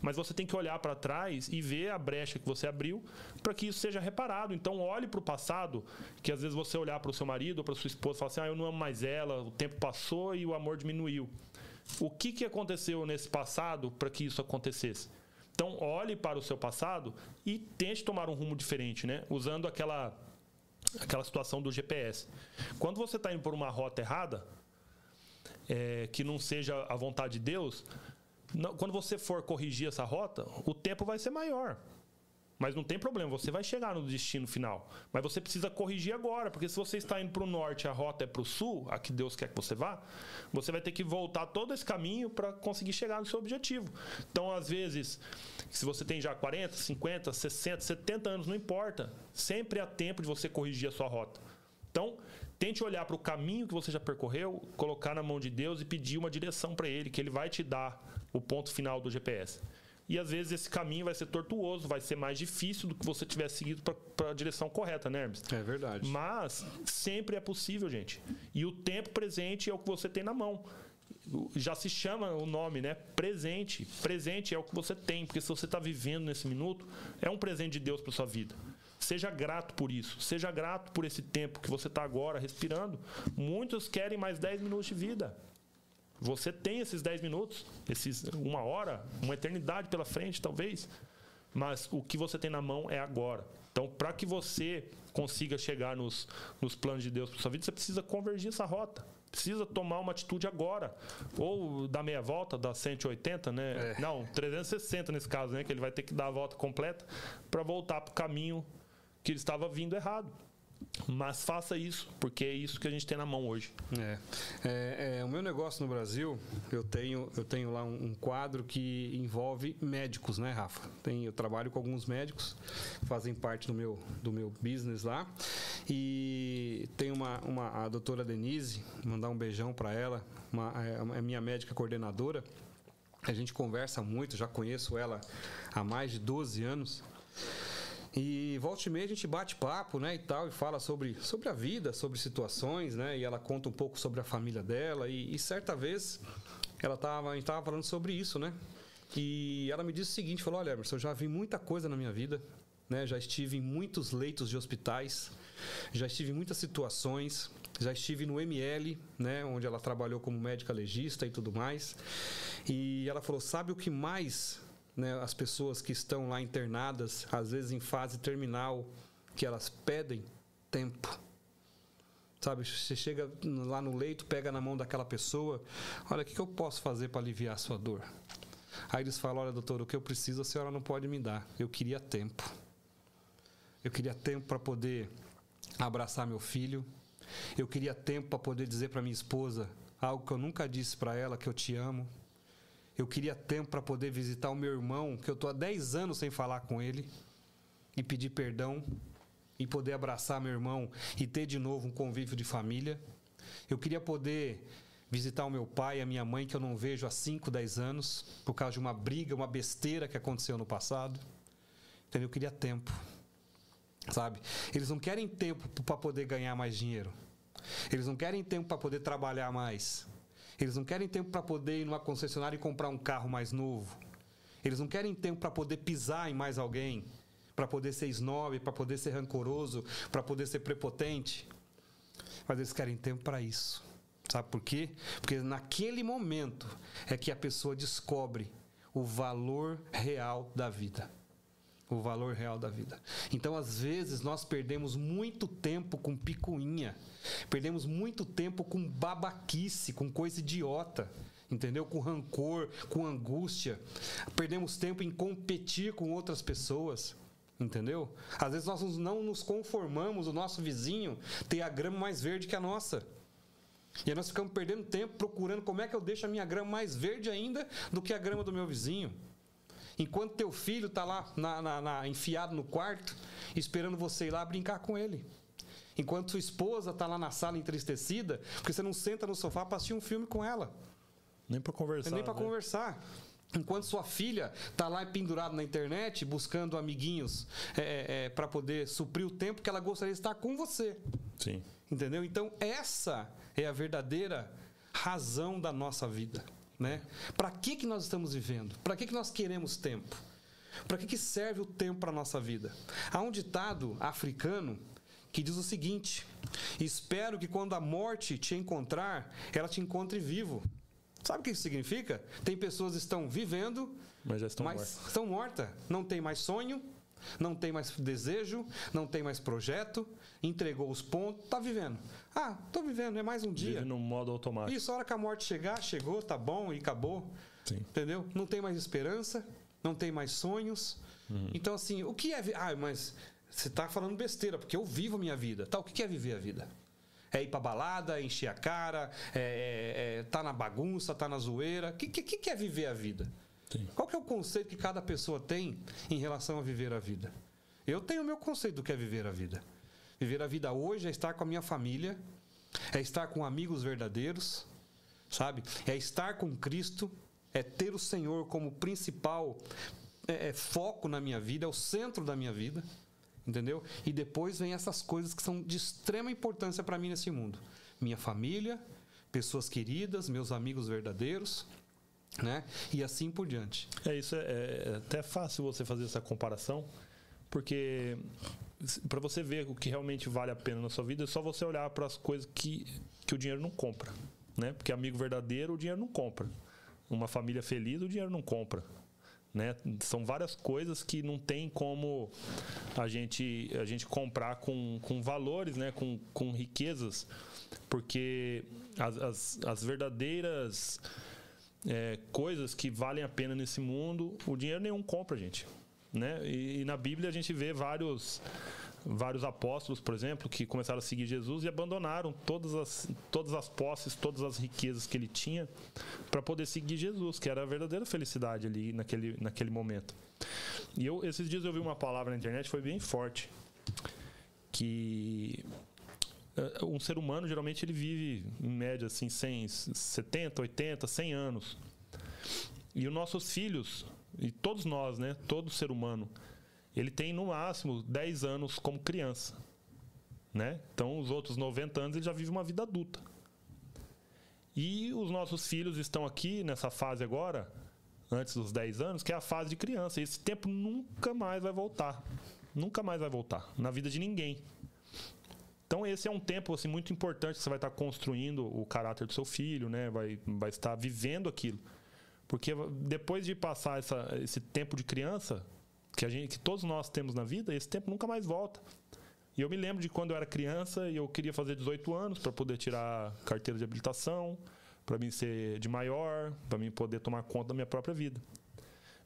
mas você tem que olhar para trás e ver a brecha que você abriu para que isso seja reparado. Então, olhe para o passado, que às vezes você olhar para o seu marido ou para sua esposa e falar assim: ah, eu não amo mais ela, o tempo passou e o amor diminuiu. O que, que aconteceu nesse passado para que isso acontecesse? Então, olhe para o seu passado e tente tomar um rumo diferente, né? Usando aquela, aquela situação do GPS. Quando você está indo por uma rota errada, é, que não seja a vontade de Deus, não, quando você for corrigir essa rota, o tempo vai ser maior. Mas não tem problema, você vai chegar no destino final. Mas você precisa corrigir agora, porque se você está indo para o norte a rota é para o sul, a que Deus quer que você vá, você vai ter que voltar todo esse caminho para conseguir chegar no seu objetivo. Então, às vezes, se você tem já 40, 50, 60, 70 anos, não importa. Sempre há tempo de você corrigir a sua rota. Então, tente olhar para o caminho que você já percorreu, colocar na mão de Deus e pedir uma direção para Ele, que Ele vai te dar o ponto final do GPS. E às vezes esse caminho vai ser tortuoso, vai ser mais difícil do que você tivesse seguido para a direção correta, né, Hermes? É verdade. Mas sempre é possível, gente. E o tempo presente é o que você tem na mão já se chama o nome, né? Presente. Presente é o que você tem, porque se você está vivendo nesse minuto, é um presente de Deus para sua vida. Seja grato por isso. Seja grato por esse tempo que você está agora respirando. Muitos querem mais 10 minutos de vida. Você tem esses 10 minutos, esses uma hora, uma eternidade pela frente, talvez. Mas o que você tem na mão é agora. Então, para que você consiga chegar nos, nos planos de Deus para sua vida, você precisa convergir essa rota. Precisa tomar uma atitude agora. Ou dar meia volta, dar 180, né? É. Não, 360 nesse caso, né? Que ele vai ter que dar a volta completa para voltar para o caminho que ele estava vindo errado. Mas faça isso, porque é isso que a gente tem na mão hoje. É. é, é o meu negócio no Brasil, eu tenho, eu tenho lá um, um, quadro que envolve médicos, né, Rafa? Tem, eu trabalho com alguns médicos, fazem parte do meu, do meu business lá. E tem uma, uma a doutora Denise, mandar um beijão para ela, uma, é, é minha médica coordenadora. A gente conversa muito, já conheço ela há mais de 12 anos. E volta e meia a gente bate papo, né, e tal, e fala sobre, sobre a vida, sobre situações, né, e ela conta um pouco sobre a família dela. E, e certa vez ela tava, a gente tava falando sobre isso, né? E ela me disse o seguinte, falou, olha, Emerson, eu já vi muita coisa na minha vida, né? Já estive em muitos leitos de hospitais, já estive em muitas situações, já estive no ML, né, onde ela trabalhou como médica legista e tudo mais. E ela falou: "Sabe o que mais né, as pessoas que estão lá internadas, às vezes em fase terminal, que elas pedem tempo. Sabe, você chega lá no leito, pega na mão daquela pessoa, olha, o que, eu posso fazer para aliviar a sua dor? Aí eles falam, olha, doutor, o que eu preciso a senhora não pode me dar. Eu queria tempo. Eu queria tempo para poder abraçar meu filho. Eu queria tempo para poder dizer para minha esposa algo que eu nunca disse para ela, que eu te amo. Eu queria tempo para poder visitar o meu irmão, que eu estou há 10 anos sem falar com ele, e pedir perdão, e poder abraçar meu irmão e ter de novo um convívio de família. Eu queria poder visitar o meu pai e a minha mãe, que eu não vejo há 5, 10 anos, por causa de uma briga, uma besteira que aconteceu no passado. Entendeu? Eu queria tempo. Sabe? Eles não querem tempo para poder ganhar mais dinheiro. Eles não querem tempo para poder trabalhar mais. Eles não querem tempo para poder ir numa concessionária e comprar um carro mais novo. Eles não querem tempo para poder pisar em mais alguém, para poder ser snob, para poder ser rancoroso, para poder ser prepotente. Mas eles querem tempo para isso. Sabe por quê? Porque naquele momento é que a pessoa descobre o valor real da vida o valor real da vida. Então, às vezes, nós perdemos muito tempo com picuinha, perdemos muito tempo com babaquice, com coisa idiota, entendeu? Com rancor, com angústia. Perdemos tempo em competir com outras pessoas. Entendeu? Às vezes nós não nos conformamos, o nosso vizinho ter a grama mais verde que a nossa. E aí nós ficamos perdendo tempo procurando como é que eu deixo a minha grama mais verde ainda do que a grama do meu vizinho. Enquanto teu filho está lá na, na, na, enfiado no quarto, esperando você ir lá brincar com ele. Enquanto sua esposa está lá na sala entristecida, porque você não senta no sofá para assistir um filme com ela. Nem para conversar. Nem para né? conversar. Enquanto sua filha está lá pendurada na internet, buscando amiguinhos é, é, é para poder suprir o tempo que ela gostaria de estar com você. Sim. Entendeu? Então, essa é a verdadeira razão da nossa vida. Né? Para que, que nós estamos vivendo? Para que, que nós queremos tempo? Para que, que serve o tempo para a nossa vida? Há um ditado africano que diz o seguinte: Espero que quando a morte te encontrar, ela te encontre vivo. Sabe o que isso significa? Tem pessoas que estão vivendo, mas já estão mas mortas. estão mortas. Não tem mais sonho, não tem mais desejo, não tem mais projeto, entregou os pontos, tá vivendo. Ah, tô vivendo, é mais um dia. Vive no modo automático. Isso, a hora que a morte chegar, chegou, tá bom e acabou. Sim. Entendeu? Não tem mais esperança, não tem mais sonhos. Uhum. Então, assim, o que é. Ah, mas você tá falando besteira, porque eu vivo a minha vida. Tá, o que é viver a vida? É ir pra balada, encher a cara, é, é, é tá na bagunça, tá na zoeira. O que, que, que é viver a vida? Sim. Qual que é o conceito que cada pessoa tem em relação a viver a vida? Eu tenho o meu conceito do que é viver a vida. Viver a vida hoje é estar com a minha família, é estar com amigos verdadeiros, sabe? É estar com Cristo, é ter o Senhor como principal é, é, foco na minha vida, é o centro da minha vida, entendeu? E depois vem essas coisas que são de extrema importância para mim nesse mundo: minha família, pessoas queridas, meus amigos verdadeiros, né? E assim por diante. É isso, é, é até fácil você fazer essa comparação, porque para você ver o que realmente vale a pena na sua vida, é só você olhar para as coisas que, que o dinheiro não compra, né? Porque amigo verdadeiro o dinheiro não compra. Uma família feliz o dinheiro não compra. Né? São várias coisas que não tem como a gente, a gente comprar com, com valores, né? com, com riquezas, porque as, as, as verdadeiras é, coisas que valem a pena nesse mundo, o dinheiro nenhum compra, gente. Né? E, e na Bíblia a gente vê vários vários apóstolos, por exemplo, que começaram a seguir Jesus e abandonaram todas as, todas as posses, todas as riquezas que ele tinha para poder seguir Jesus, que era a verdadeira felicidade ali naquele, naquele momento. E eu, esses dias eu vi uma palavra na internet, foi bem forte, que um ser humano geralmente ele vive em média assim 100, 70, 80, 100 anos. E os nossos filhos, e todos nós, né, todo ser humano, ele tem no máximo 10 anos como criança. Né? Então, os outros 90 anos ele já vive uma vida adulta. E os nossos filhos estão aqui nessa fase agora, antes dos 10 anos, que é a fase de criança. E esse tempo nunca mais vai voltar. Nunca mais vai voltar na vida de ninguém. Então esse é um tempo assim muito importante que você vai estar construindo o caráter do seu filho, né? Vai, vai estar vivendo aquilo. Porque depois de passar essa, esse tempo de criança, que, a gente, que todos nós temos na vida, esse tempo nunca mais volta. E eu me lembro de quando eu era criança e eu queria fazer 18 anos para poder tirar carteira de habilitação, para mim ser de maior, para mim poder tomar conta da minha própria vida.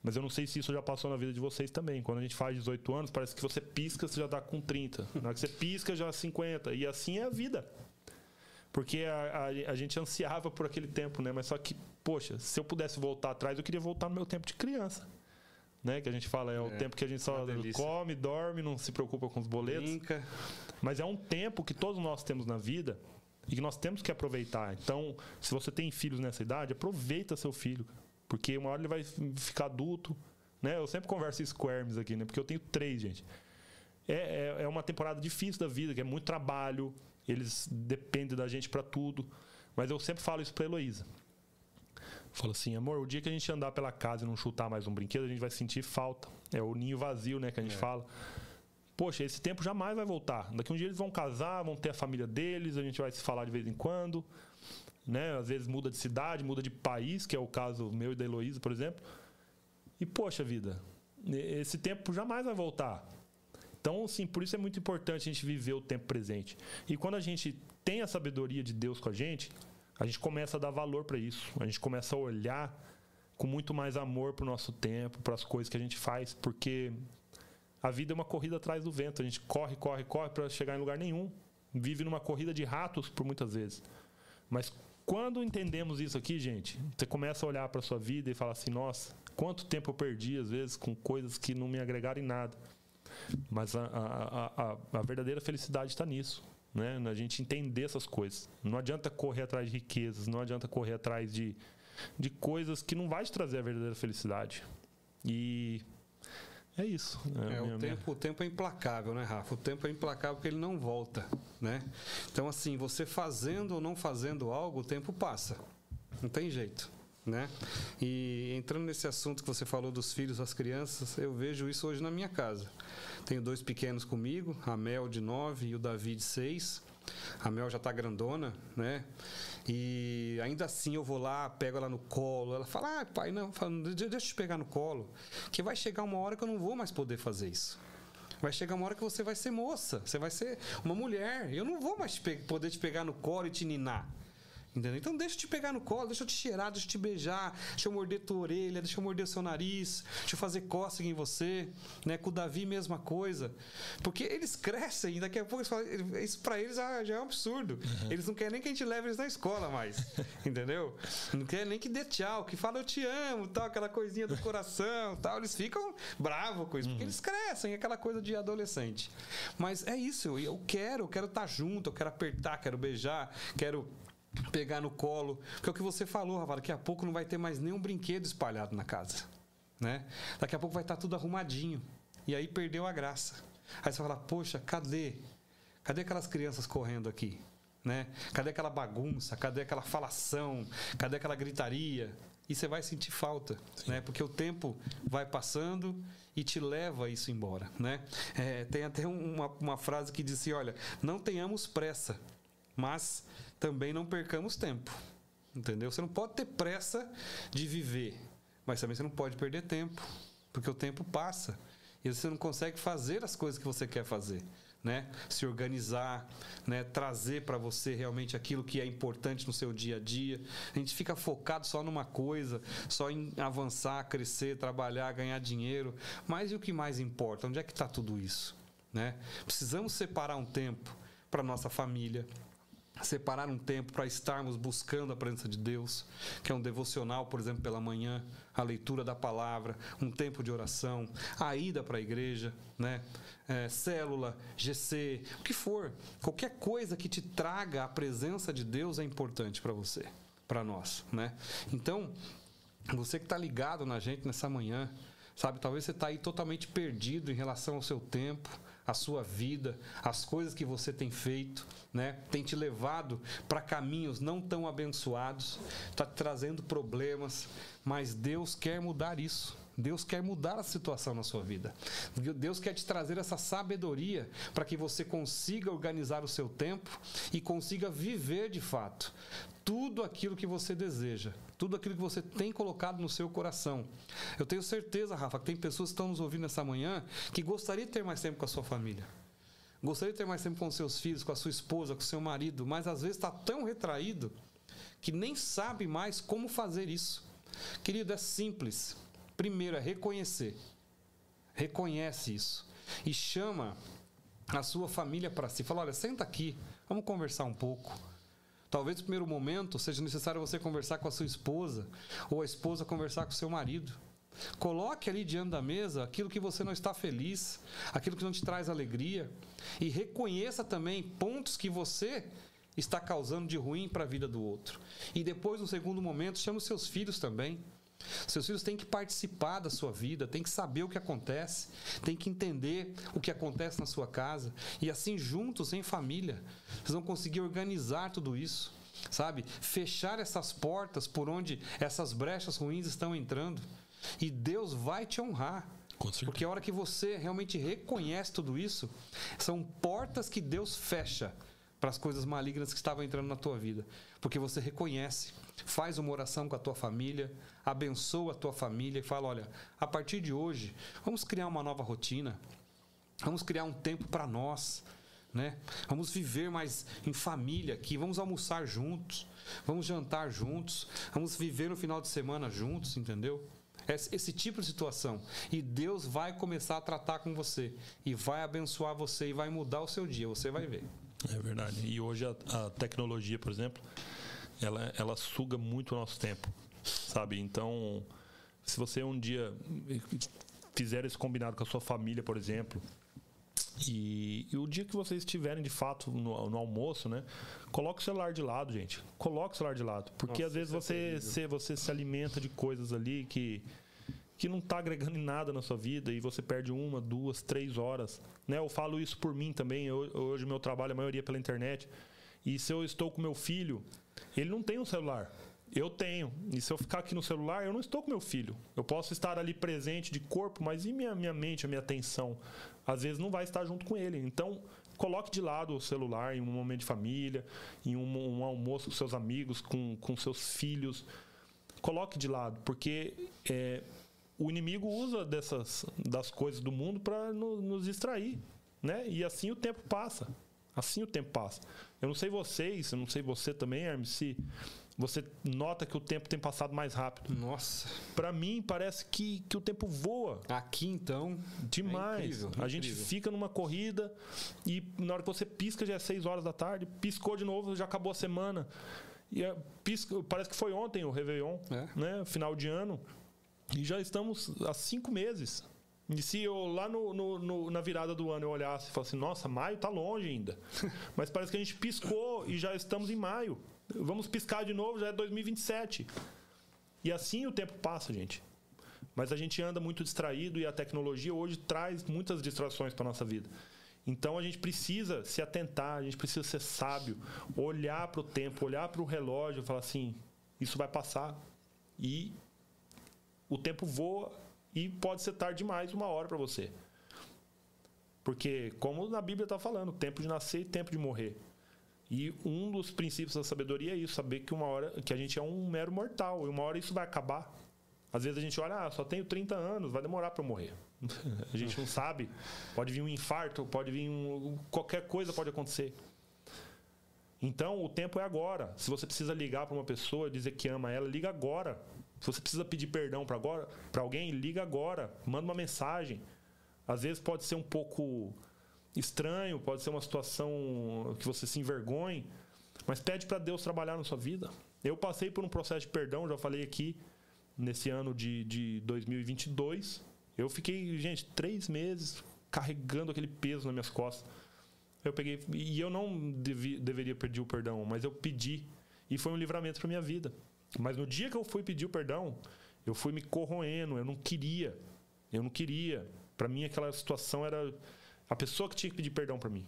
Mas eu não sei se isso já passou na vida de vocês também. Quando a gente faz 18 anos, parece que você pisca, você já está com 30. Na hora que você pisca, já 50. E assim é a vida. Porque a, a, a, gente ansiava por aquele tempo, né? Mas só que, poxa, se eu pudesse voltar atrás, eu queria voltar no meu tempo de criança né? Que a gente fala, é, é o tempo que a gente só come, dorme, não se preocupa com os boletos. Brinca. Mas é um tempo que todos nós temos na vida e que nós temos que aproveitar. Então, se você tem filhos nessa idade, aproveita seu filho. Porque uma hora ele vai ficar adulto. Né? Eu sempre converso isso com o Hermes aqui, né? Porque eu tenho três, gente. É, é, é uma temporada difícil da vida, que é muito trabalho, eles dependem da gente para tudo. Mas eu sempre falo isso para Heloísa. Fala assim, amor, o dia que a gente andar pela casa e não chutar mais um brinquedo, a gente vai sentir falta. É o ninho vazio, né, que a gente é. fala. Poxa, esse tempo jamais vai voltar. Daqui um dia eles vão casar, vão ter a família deles, a gente vai se falar de vez em quando. Né? Às vezes muda de cidade, muda de país, que é o caso meu e da Heloísa, por exemplo. E, poxa vida, esse tempo jamais vai voltar. Então, sim, por isso é muito importante a gente viver o tempo presente. E quando a gente tem a sabedoria de Deus com a gente, a gente começa a dar valor para isso. A gente começa a olhar com muito mais amor para o nosso tempo, para as coisas que a gente faz, porque a vida é uma corrida atrás do vento. A gente corre, corre, corre para chegar em lugar nenhum. Vive numa corrida de ratos por muitas vezes. Mas quando entendemos isso aqui, gente, você começa a olhar para sua vida e falar assim: nossa, quanto tempo eu perdi às vezes com coisas que não me agregaram em nada. Mas a, a, a, a verdadeira felicidade está nisso né? A gente entender essas coisas. Não adianta correr atrás de riquezas, não adianta correr atrás de, de coisas que não vai te trazer a verdadeira felicidade. E é isso. É, é minha, o, tempo, minha... o tempo é implacável, né, Rafa? O tempo é implacável porque ele não volta, né? Então, assim, você fazendo ou não fazendo algo, o tempo passa. Não tem jeito né? E entrando nesse assunto que você falou dos filhos, das crianças, eu vejo isso hoje na minha casa. Tenho dois pequenos comigo, a Mel de 9 e o Davi de 6. A Mel já está grandona, né? E ainda assim eu vou lá, pego ela no colo. Ela fala: Ah, pai, não, deixa eu te pegar no colo. Que vai chegar uma hora que eu não vou mais poder fazer isso. Vai chegar uma hora que você vai ser moça, você vai ser uma mulher. Eu não vou mais te poder te pegar no colo e te ninar. Entendeu? Então deixa eu te pegar no colo, deixa eu te cheirar, deixa eu te beijar, deixa eu morder tua orelha, deixa eu morder o seu nariz, deixa eu fazer cócega em você, né? Com o Davi mesma coisa. Porque eles crescem daqui a pouco eles falam, isso para eles já é um absurdo. Uhum. Eles não querem nem que a gente leve eles na escola mais. entendeu? Não querem nem que dê tchau, que fala eu te amo, tal, aquela coisinha do coração, tal. Eles ficam bravos com isso, porque uhum. eles crescem, aquela coisa de adolescente. Mas é isso, eu quero, eu quero estar tá junto, eu quero apertar, quero beijar, quero pegar no colo. Porque é o que você falou, Rafa, daqui a pouco não vai ter mais nenhum brinquedo espalhado na casa. Né? Daqui a pouco vai estar tudo arrumadinho. E aí perdeu a graça. Aí você fala, poxa, cadê? Cadê aquelas crianças correndo aqui? Né? Cadê aquela bagunça? Cadê aquela falação? Cadê aquela gritaria? e você vai sentir falta, né? Porque o tempo vai passando e te leva isso embora, né? É, tem até uma, uma frase que diz assim, olha, não tenhamos pressa, mas também não percamos tempo, entendeu? Você não pode ter pressa de viver, mas também você não pode perder tempo, porque o tempo passa e você não consegue fazer as coisas que você quer fazer né? Se organizar, né? Trazer para você realmente aquilo que é importante no seu dia a dia. A gente fica focado só numa coisa, só em avançar, crescer, trabalhar, ganhar dinheiro. Mas e o que mais importa? Onde é que está tudo isso, né? Precisamos separar um tempo para nossa família, separar um tempo para estarmos buscando a presença de Deus, que é um devocional, por exemplo, pela manhã, a leitura da palavra, um tempo de oração, a ida para a igreja, né? É, célula, GC, o que for, qualquer coisa que te traga a presença de Deus é importante para você, para nós, né? Então, você que está ligado na gente nessa manhã, sabe? Talvez você está aí totalmente perdido em relação ao seu tempo, a sua vida, as coisas que você tem feito, né? Tem te levado para caminhos não tão abençoados, está trazendo problemas, mas Deus quer mudar isso. Deus quer mudar a situação na sua vida. Deus quer te trazer essa sabedoria para que você consiga organizar o seu tempo e consiga viver de fato tudo aquilo que você deseja, tudo aquilo que você tem colocado no seu coração. Eu tenho certeza, Rafa, que tem pessoas que estão nos ouvindo nessa manhã que gostaria de ter mais tempo com a sua família. Gostaria de ter mais tempo com seus filhos, com a sua esposa, com seu marido, mas às vezes está tão retraído que nem sabe mais como fazer isso. Querido, é simples. Primeiro é reconhecer. Reconhece isso. E chama a sua família para si. Fala: olha, senta aqui, vamos conversar um pouco. Talvez no primeiro momento seja necessário você conversar com a sua esposa ou a esposa conversar com o seu marido. Coloque ali diante da mesa aquilo que você não está feliz, aquilo que não te traz alegria e reconheça também pontos que você está causando de ruim para a vida do outro. E depois, no segundo momento, chame os seus filhos também. Seus filhos têm que participar da sua vida, têm que saber o que acontece, têm que entender o que acontece na sua casa. E assim, juntos, em família, vocês vão conseguir organizar tudo isso, sabe? Fechar essas portas por onde essas brechas ruins estão entrando. E Deus vai te honrar. Porque a hora que você realmente reconhece tudo isso, são portas que Deus fecha para as coisas malignas que estavam entrando na tua vida. Porque você reconhece, faz uma oração com a tua família, abençoa a tua família e fala: olha, a partir de hoje, vamos criar uma nova rotina, vamos criar um tempo para nós. Né? Vamos viver mais em família aqui, vamos almoçar juntos, vamos jantar juntos, vamos viver no final de semana juntos, entendeu? Esse tipo de situação. E Deus vai começar a tratar com você. E vai abençoar você e vai mudar o seu dia. Você vai ver. É verdade. E hoje a, a tecnologia, por exemplo, ela, ela suga muito o nosso tempo. Sabe? Então, se você um dia fizer esse combinado com a sua família, por exemplo, e, e, o dia que vocês estiverem de fato no, no, almoço, né? Coloque o celular de lado, gente. Coloque o celular de lado. Porque Nossa, às vezes é você, se, você se alimenta de coisas ali que, que não está agregando em nada na sua vida e você perde uma, duas, três horas. Né? Eu falo isso por mim também. Eu, hoje meu trabalho, a maioria é pela internet. E se eu estou com meu filho, ele não tem um celular. Eu tenho. E se eu ficar aqui no celular, eu não estou com meu filho. Eu posso estar ali presente de corpo, mas e minha, minha mente, a minha atenção? Às vezes não vai estar junto com ele. Então, coloque de lado o celular em um momento de família, em um, um almoço com seus amigos, com, com seus filhos. Coloque de lado, porque é, o inimigo usa dessas das coisas do mundo para no, nos distrair, né? E assim o tempo passa. Assim o tempo passa. Eu não sei vocês, eu não sei você também, Hermes, se você nota que o tempo tem passado mais rápido. Nossa. Para mim, parece que, que o tempo voa. Aqui, então. Demais. É incrível, a gente fica numa corrida e na hora que você pisca já é 6 horas da tarde, piscou de novo, já acabou a semana. E é, pisca, parece que foi ontem o Réveillon, é. né? Final de ano. E já estamos há cinco meses. E se eu lá no, no, no, na virada do ano eu olhasse e falasse, nossa, maio tá longe ainda. Mas parece que a gente piscou e já estamos em maio. Vamos piscar de novo, já é 2027. E assim o tempo passa, gente. Mas a gente anda muito distraído e a tecnologia hoje traz muitas distrações para nossa vida. Então a gente precisa se atentar, a gente precisa ser sábio, olhar para o tempo, olhar para o relógio e falar assim: isso vai passar. e o tempo voa e pode ser tarde demais uma hora para você. Porque, como na Bíblia está falando, tempo de nascer e tempo de morrer. E um dos princípios da sabedoria é isso, saber que uma hora que a gente é um mero mortal e uma hora isso vai acabar. Às vezes a gente olha, ah, só tenho 30 anos, vai demorar para morrer. a gente não sabe. Pode vir um infarto, pode vir um, qualquer coisa pode acontecer. Então, o tempo é agora. Se você precisa ligar para uma pessoa, dizer que ama ela, liga agora. Se você precisa pedir perdão para agora, para alguém, liga agora, manda uma mensagem. Às vezes pode ser um pouco estranho, pode ser uma situação que você se envergonhe, mas pede para Deus trabalhar na sua vida. Eu passei por um processo de perdão, já falei aqui, nesse ano de, de 2022. Eu fiquei, gente, três meses carregando aquele peso nas minhas costas. Eu peguei e eu não deveria pedir o perdão, mas eu pedi e foi um livramento para minha vida. Mas no dia que eu fui pedir o perdão, eu fui me corroendo, eu não queria. Eu não queria. Para mim aquela situação era a pessoa que tinha que pedir perdão para mim.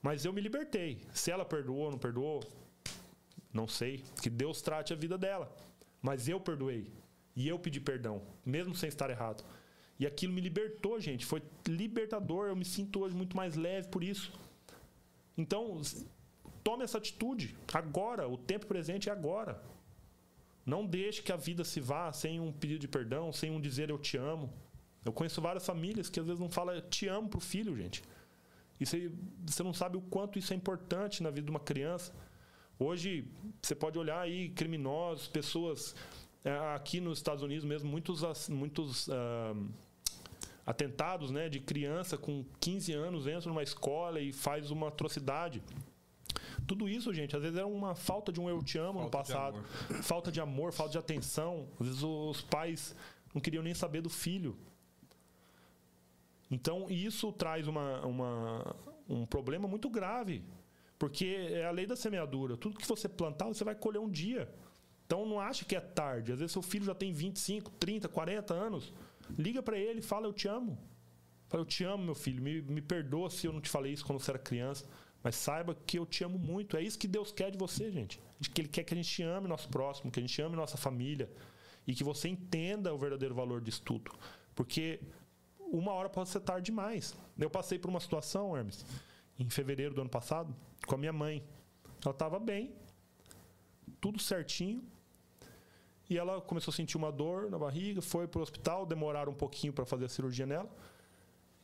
Mas eu me libertei. Se ela perdoou ou não perdoou, não sei. Que Deus trate a vida dela. Mas eu perdoei. E eu pedi perdão, mesmo sem estar errado. E aquilo me libertou, gente. Foi libertador. Eu me sinto hoje muito mais leve por isso. Então, tome essa atitude. Agora. O tempo presente é agora. Não deixe que a vida se vá sem um pedido de perdão, sem um dizer eu te amo. Eu conheço várias famílias que às vezes não falam te amo pro filho, gente. E você, não sabe o quanto isso é importante na vida de uma criança. Hoje, você pode olhar aí criminosos, pessoas é, aqui nos Estados Unidos mesmo, muitos, muitos uh, atentados né, de criança com 15 anos entra numa escola e faz uma atrocidade. Tudo isso, gente, às vezes é uma falta de um eu te amo falta no passado. De falta de amor, falta de atenção. Às vezes os pais não queriam nem saber do filho. Então, isso traz uma, uma, um problema muito grave. Porque é a lei da semeadura. Tudo que você plantar, você vai colher um dia. Então, não acha que é tarde. Às vezes, seu filho já tem 25, 30, 40 anos. Liga para ele e fala: Eu te amo. Fala: Eu te amo, meu filho. Me, me perdoa se eu não te falei isso quando você era criança. Mas saiba que eu te amo muito. É isso que Deus quer de você, gente. Que Ele quer que a gente ame nosso próximo, que a gente ame nossa família. E que você entenda o verdadeiro valor disso tudo. Porque uma hora pode ser tarde demais. Eu passei por uma situação, Hermes, em fevereiro do ano passado, com a minha mãe. Ela estava bem, tudo certinho. E ela começou a sentir uma dor na barriga, foi para o hospital, demoraram um pouquinho para fazer a cirurgia nela.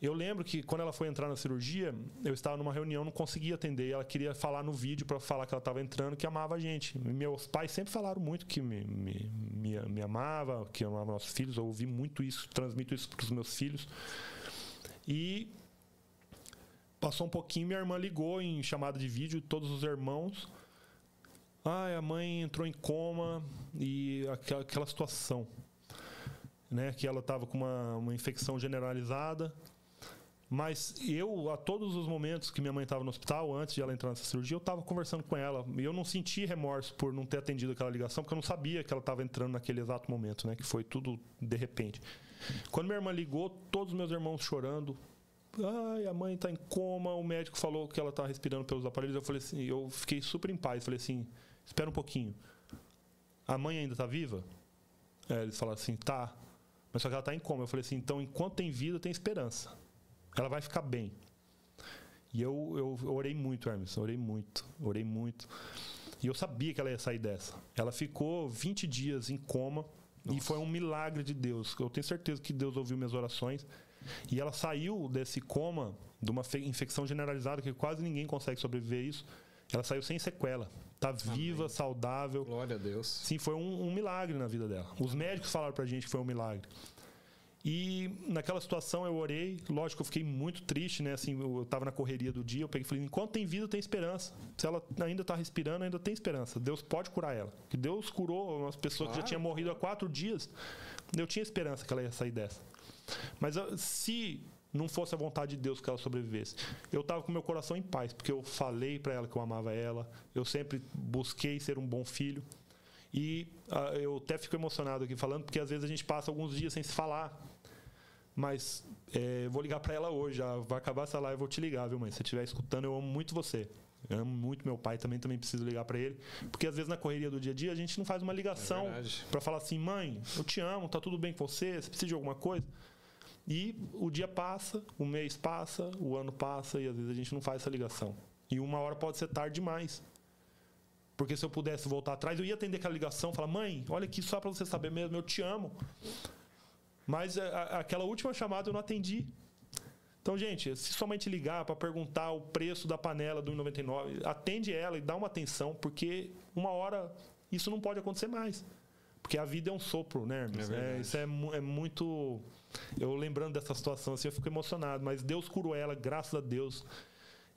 Eu lembro que quando ela foi entrar na cirurgia, eu estava numa reunião, não conseguia atender. Ela queria falar no vídeo para falar que ela estava entrando, que amava a gente. Meus pais sempre falaram muito que me, me, me, me amava, que amava nossos filhos. Eu ouvi muito isso, transmito isso para os meus filhos. E passou um pouquinho, minha irmã ligou em chamada de vídeo, todos os irmãos. Ai, a mãe entrou em coma e aquela, aquela situação. Né, que ela estava com uma, uma infecção generalizada mas eu, a todos os momentos que minha mãe estava no hospital, antes de ela entrar nessa cirurgia, eu estava conversando com ela. E eu não senti remorso por não ter atendido aquela ligação, porque eu não sabia que ela estava entrando naquele exato momento, né? Que foi tudo de repente. Quando minha irmã ligou, todos os meus irmãos chorando. Ai, a mãe está em coma, o médico falou que ela está respirando pelos aparelhos. Eu falei assim, eu fiquei super em paz. Falei assim, espera um pouquinho. A mãe ainda está viva? É, eles falaram assim, tá. Mas só que ela está em coma. Eu falei assim, então enquanto tem vida, tem esperança. Ela vai ficar bem. E eu, eu orei muito, Hermes. Orei muito. Orei muito. E eu sabia que ela ia sair dessa. Ela ficou 20 dias em coma. Nossa. E foi um milagre de Deus. Eu tenho certeza que Deus ouviu minhas orações. E ela saiu desse coma, de uma infecção generalizada, que quase ninguém consegue sobreviver a isso. Ela saiu sem sequela. Tá viva, Amém. saudável. Glória a Deus. Sim, foi um, um milagre na vida dela. Os médicos falaram pra gente que foi um milagre. E naquela situação eu orei, lógico, eu fiquei muito triste, né? Assim, eu estava na correria do dia, eu peguei e falei: enquanto tem vida, tem esperança. Se ela ainda está respirando, ainda tem esperança. Deus pode curar ela. Que Deus curou umas pessoas claro. que já tinham morrido há quatro dias. Eu tinha esperança que ela ia sair dessa. Mas ah, se não fosse a vontade de Deus que ela sobrevivesse, eu estava com meu coração em paz, porque eu falei para ela que eu amava ela, eu sempre busquei ser um bom filho. E uh, eu até fico emocionado aqui falando, porque às vezes a gente passa alguns dias sem se falar. Mas é, vou ligar para ela hoje, já vai acabar essa live, eu vou te ligar, viu, mãe? Se você estiver escutando, eu amo muito você. Eu amo muito meu pai, também também preciso ligar para ele, porque às vezes na correria do dia a dia a gente não faz uma ligação É para falar assim, mãe, eu te amo, tá tudo bem com você, você precisa de alguma coisa? E o dia passa, o mês passa, o ano passa e às vezes a gente não faz essa ligação. E uma hora pode ser tarde demais. Porque se eu pudesse voltar atrás, eu ia atender aquela ligação, falar: "Mãe, olha aqui só para você saber mesmo, eu te amo". Mas a- a- aquela última chamada eu não atendi. Então, gente, se somente ligar para perguntar o preço da panela do 1,99, atende ela e dá uma atenção, porque uma hora isso não pode acontecer mais. Porque a vida é um sopro, né, Hermes? É verdade. isso é, é muito. Eu lembrando dessa situação assim, eu fico emocionado. Mas Deus curou ela, graças a Deus.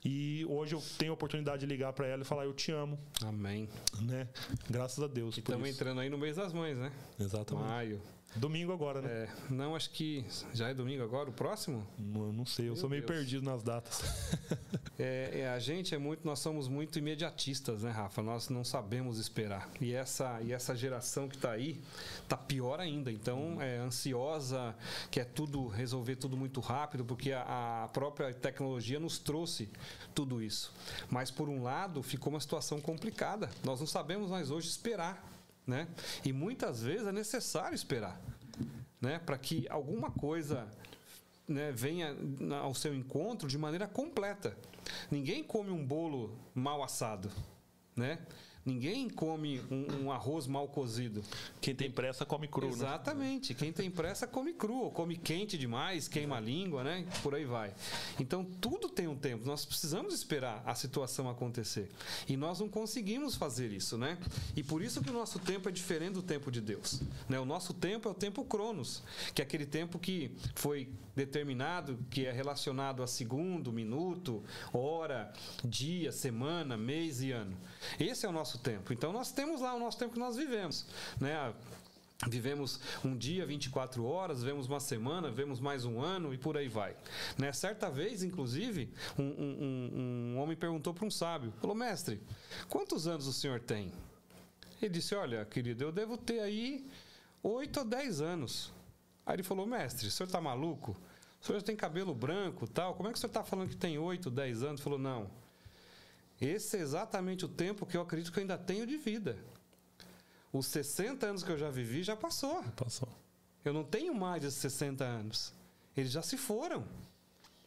E hoje eu tenho a oportunidade de ligar para ela e falar: Eu te amo, Amém. né? Graças a Deus. Estamos entrando aí no mês das mães, né? Exatamente. Maio. Domingo agora, né? É, não, acho que já é domingo agora, o próximo? Não, não sei, eu Meu sou meio Deus. perdido nas datas. É, é, a gente é muito, nós somos muito imediatistas, né, Rafa? Nós não sabemos esperar. E essa, e essa geração que está aí tá pior ainda. Então, é ansiosa, quer tudo resolver tudo muito rápido, porque a, a própria tecnologia nos trouxe tudo isso. Mas por um lado, ficou uma situação complicada. Nós não sabemos mais hoje esperar, né? E muitas vezes é necessário esperar, né? Para que alguma coisa né, venha ao seu encontro de maneira completa. Ninguém come um bolo mal assado, né? Ninguém come um, um arroz mal cozido. Quem tem pressa come cru, né? Exatamente. Quem tem pressa come cru, ou come quente demais, queima a língua, né? Por aí vai. Então tudo tem um tempo. Nós precisamos esperar a situação acontecer. E nós não conseguimos fazer isso, né? E por isso que o nosso tempo é diferente do tempo de Deus. Né? O nosso tempo é o tempo Cronos, que é aquele tempo que foi determinado, que é relacionado a segundo, minuto, hora, dia, semana, mês e ano. Esse é o nosso tempo. Então nós temos lá o nosso tempo que nós vivemos, né? Vivemos um dia, 24 horas, vivemos uma semana, vivemos mais um ano e por aí vai. Né? Certa vez, inclusive, um, um- um- homem perguntou para um sábio: falou, mestre, quantos anos o senhor tem? Ele disse: Olha, querido, eu devo ter aí 8 ou 10 anos. Aí ele falou: Mestre, o senhor está maluco? O senhor tem cabelo branco tal? Como é que o senhor está falando que tem 8, 10 anos? Ele falou: Não. Esse é exatamente o tempo que eu acredito que eu ainda tenho de vida. Os 60 anos que eu já vivi já passou. Passou. Eu não tenho mais esses 60 anos. Eles já se foram,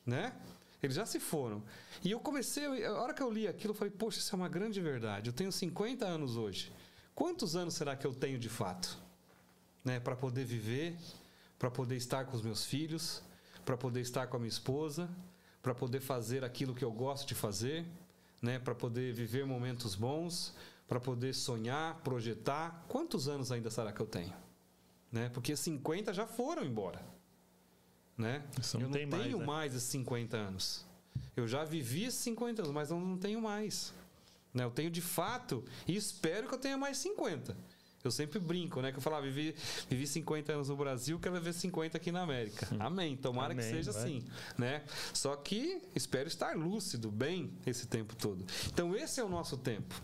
né? Eles já se foram. E eu comecei, a hora que eu li aquilo, eu falei, poxa, isso é uma grande verdade. Eu tenho 50 anos hoje. Quantos anos será que eu tenho de fato? Né? Para poder viver, para poder estar com os meus filhos, para poder estar com a minha esposa, para poder fazer aquilo que eu gosto de fazer, né? Para poder viver momentos bons, para poder sonhar, projetar. Quantos anos ainda será que eu tenho? né? Porque 50 já foram embora, né? Isso não eu não mais, tenho né? mais esses 50 anos. Eu já vivi esses 50 anos, mas eu não tenho mais. Né? Eu tenho de fato e espero que eu tenha mais 50. Eu sempre brinco, né? Que eu falava, vivi, vivi 50 anos no Brasil, quero ver 50 aqui na América. Amém. Tomara Amém, que seja vai. assim, né? Só que espero estar lúcido, bem, esse tempo todo. Então, esse é o nosso tempo.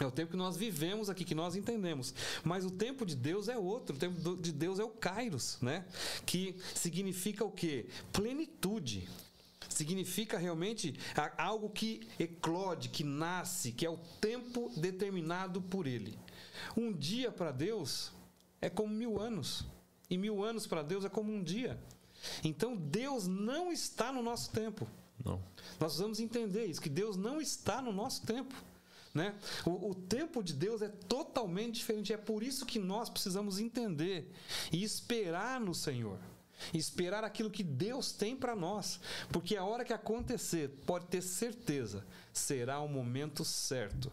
É o tempo que nós vivemos aqui, que nós entendemos. Mas o tempo de Deus é outro. O tempo de Deus é o Kairos, né? Que significa o quê? Plenitude. Significa realmente algo que eclode, que nasce, que é o tempo determinado por Ele. Um dia para Deus é como mil anos. E mil anos para Deus é como um dia. Então Deus não está no nosso tempo. Não. Nós precisamos entender isso, que Deus não está no nosso tempo. Né? O, o tempo de Deus é totalmente diferente. É por isso que nós precisamos entender e esperar no Senhor. Esperar aquilo que Deus tem para nós. Porque a hora que acontecer, pode ter certeza, será o momento certo.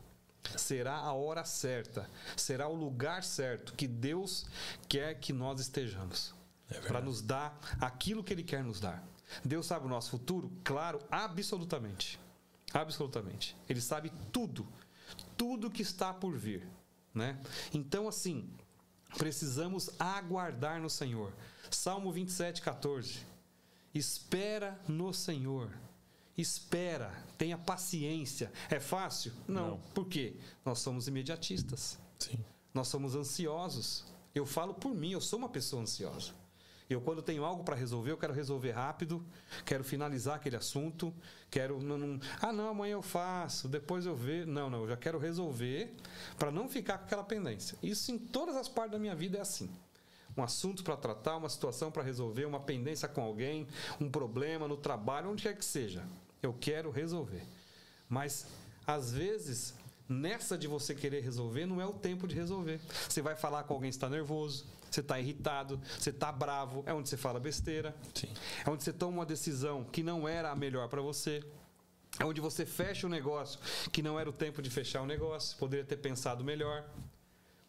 Será a hora certa. Será o lugar certo que Deus quer que nós estejamos. para nos dar aquilo que Ele quer nos dar. Deus sabe o nosso futuro? Claro, absolutamente. Absolutamente. Ele sabe tudo. Tudo que está por vir. Né? Então, assim, precisamos aguardar no Senhor. Salmo 27, 14. Espera no Senhor. Espera, tenha paciência. É fácil? Não. Não. Por quê? Nós somos imediatistas. Sim. Nós somos ansiosos. Eu falo por mim, eu sou uma pessoa ansiosa. Eu, quando tenho algo para resolver, eu quero resolver rápido, quero finalizar aquele assunto, quero. Não, não, ah, não, amanhã eu faço, depois eu vejo. Não, não, eu já quero resolver para não ficar com aquela pendência. Isso em todas as partes da minha vida é assim. Um assunto para tratar, uma situação para resolver, uma pendência com alguém, um problema no trabalho, onde quer que seja. Eu quero resolver. Mas, às vezes, nessa de você querer resolver, não é o tempo de resolver. Você vai falar com alguém que está nervoso, você está irritado, você está bravo, é onde você fala besteira, Sim. é onde você toma uma decisão que não era a melhor para você. É onde você fecha o negócio que não era o tempo de fechar o negócio, poderia ter pensado melhor,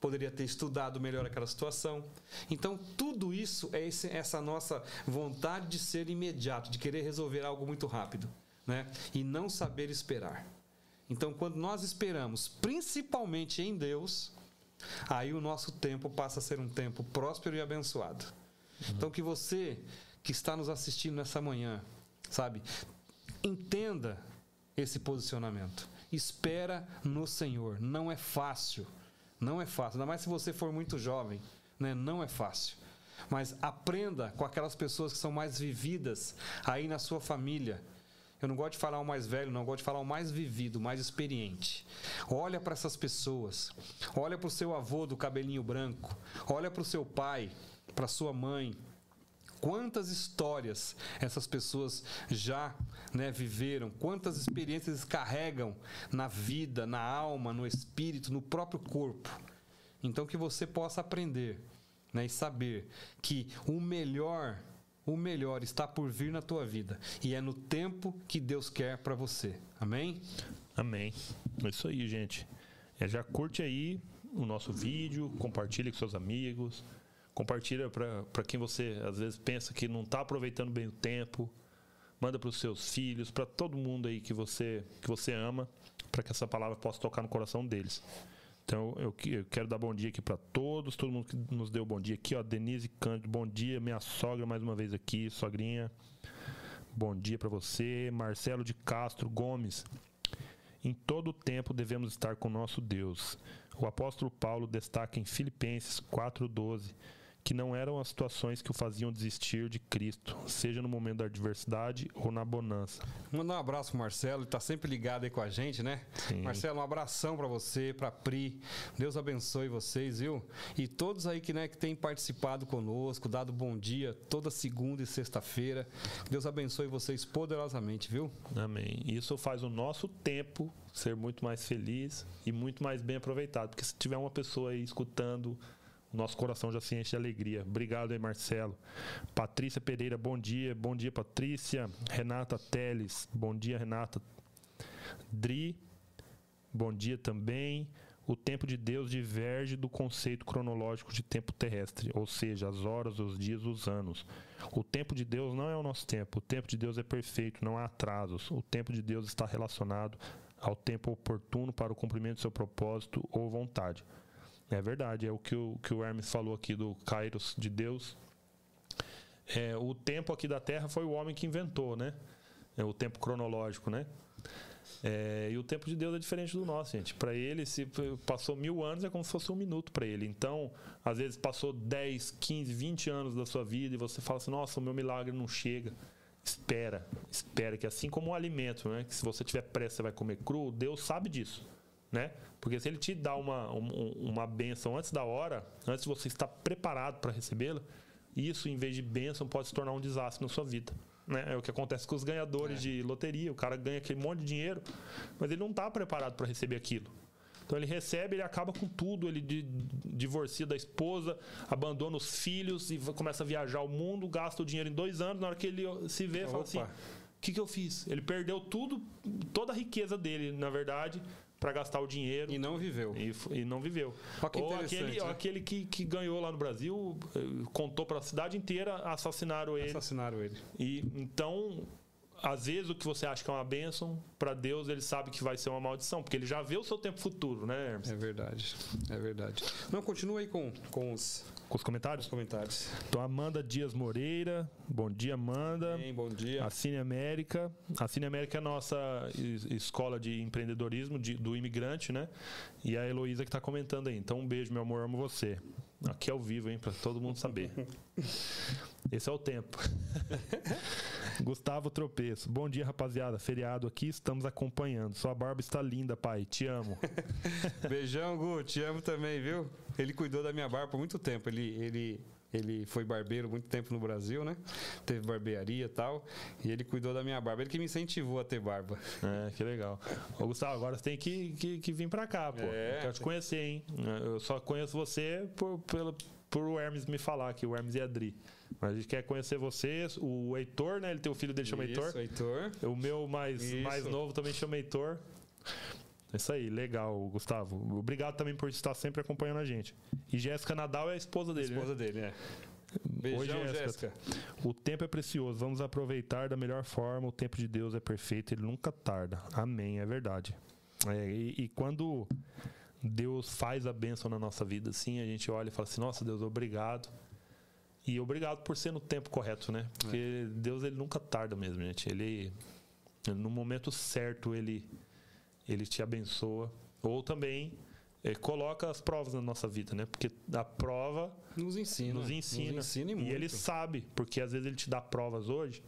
poderia ter estudado melhor aquela situação. Então, tudo isso é esse, essa nossa vontade de ser imediato, de querer resolver algo muito rápido, né? E não saber esperar. Então, quando nós esperamos, principalmente em Deus, aí o nosso tempo passa a ser um tempo próspero e abençoado. Então, que você que está nos assistindo nessa manhã, sabe, entenda esse posicionamento. Espera no Senhor. Não é fácil. Não é fácil. Ainda mais se você for muito jovem, né? Não é fácil. Mas aprenda com aquelas pessoas que são mais vividas aí na sua família. Eu não gosto de falar o mais velho, não. Eu gosto de falar o mais vivido, o mais experiente. Olha para essas pessoas. Olha para o seu avô do cabelinho branco. Olha para o seu pai, para sua mãe. Quantas histórias essas pessoas já né, viveram, quantas experiências carregam na vida, na alma, no espírito, no próprio corpo. Então que você possa aprender né, e saber que o melhor, o melhor está por vir na tua vida e é no tempo que Deus quer para você. Amém? Amém. É isso aí, gente. É, já curte aí o nosso vídeo, compartilha com seus amigos, compartilha para quem você às vezes pensa que não está aproveitando bem o tempo. Manda para os seus filhos, para todo mundo aí que você que você ama, para que essa palavra possa tocar no coração deles. Então eu, eu quero dar bom dia aqui para todos, todo mundo que nos deu bom dia aqui, ó, Denise Cândido, bom dia, minha sogra mais uma vez aqui, sogrinha. Bom dia para você, Marcelo de Castro Gomes. Em todo o tempo devemos estar com nosso Deus. O apóstolo Paulo destaca em Filipenses 4:12 que não eram as situações que o faziam desistir de Cristo, seja no momento da adversidade ou na bonança. Mandar um abraço pro Marcelo, ele tá sempre ligado aí com a gente, né? Sim. Marcelo, um abração para você, pra Pri. Deus abençoe vocês, viu? E todos aí que, né, que têm participado conosco, dado bom dia toda segunda e sexta-feira. Deus abençoe vocês poderosamente, viu? Amém. Isso faz o nosso tempo ser muito mais feliz e muito mais bem aproveitado, porque se tiver uma pessoa aí escutando, o nosso coração já se enche de alegria. Obrigado aí, Marcelo. Patrícia Pereira, bom dia. Bom dia, Patrícia. Renata Teles, bom dia, Renata. Dri, bom dia também. O tempo de Deus diverge do conceito cronológico de tempo terrestre, ou seja, as horas, os dias, os anos. O tempo de Deus não é o nosso tempo. O tempo de Deus é perfeito, não há atrasos. O tempo de Deus está relacionado ao tempo oportuno para o cumprimento do seu propósito ou vontade. É verdade, é o que o, que o Hermes falou aqui do Kairos de Deus. É, o tempo aqui da Terra foi o homem que inventou, né? É o tempo cronológico, né? É, e o tempo de Deus é diferente do nosso, gente. Para ele, se passou mil anos, é como se fosse um minuto para ele. Então, às vezes passou 10, 15, 20 anos da sua vida e você fala assim: nossa, o meu milagre não chega. Espera, espera, que assim como um alimento, né? Que se você tiver pressa, você vai comer cru, Deus sabe disso, né? Porque se ele te dá uma, um- uma benção antes da hora, antes de você estar preparado para recebê-la, isso, em vez de bênção, pode se tornar um desastre na sua vida. Né? É o que acontece com os ganhadores de loteria. O cara ganha aquele monte de dinheiro, mas ele não está preparado para receber aquilo. Então ele recebe, ele acaba com tudo, ele di- divorcia da esposa, abandona os filhos e começa a viajar o mundo, gasta o dinheiro em dois anos. Na hora que ele se vê, fala Opa. assim: o que, que eu fiz? Ele perdeu tudo, toda a riqueza dele, na verdade, para gastar o dinheiro. E não viveu. E, e não viveu. Ou aquele, né? aquele que, que ganhou lá no Brasil, eh, contou para a cidade inteira, assassinaram ele. Assassinaram ele. E então, às vezes o que você acha que é uma bênção, para Deus ele sabe que vai ser uma maldição, porque ele já vê o seu tempo futuro, né, Hermes? É verdade. É verdade. Não, continua aí com, com os, Com os comentários? os comentários. Então, Amanda Dias Moreira, bom dia, Amanda. Bem, bom dia. A Cine América. A Cine América é a nossa es- escola de empreendedorismo de- do imigrante, né? E a Heloísa que está comentando aí. Então, um beijo, meu amor, amo você. Aqui ao vivo, hein, para todo mundo saber. Esse é o tempo. Gustavo Tropeço. Bom dia, rapaziada. Feriado aqui, estamos acompanhando. Sua barba está linda, pai. Te amo. Beijão, Gu. Te amo também, viu? Ele cuidou da minha barba por muito tempo. Ele, ele, ele foi barbeiro muito tempo no Brasil, né? Teve barbearia e tal. E ele cuidou da minha barba. Ele que me incentivou a ter barba. É, que legal. Ô, Gustavo, agora você tem que, que, que vir pra cá, pô. É. Eu quero te conhecer, hein? Eu só conheço você por, pelo, por o Hermes me falar aqui, o Hermes e a Adri. Mas a gente quer conhecer você. O Heitor, né? Ele tem o filho dele chama Isso, Heitor. Heitor. O meu mais, Isso. mais novo também chama Heitor. Isso aí, legal, Gustavo. Obrigado também por estar sempre acompanhando a gente. E Jéssica Nadal é a esposa dele, Esposa né? dele, é. Beijão, Oi, Jéssica. O tempo é precioso, vamos aproveitar da melhor forma. O tempo de Deus é perfeito, ele nunca tarda. Amém, é verdade. É, e, e quando Deus faz a bênção na nossa vida, assim, a gente olha e fala assim: Nossa, Deus, obrigado. E obrigado por ser no tempo correto, né? Porque Deus, ele nunca tarda mesmo, gente. Ele, no momento certo, ele, ele te abençoa. Ou também eh, coloca as provas na nossa vida, né? Porque a prova Nos ensina. nos ensina. Nos ensina e e muito. ele sabe, porque às vezes ele te dá provas hoje,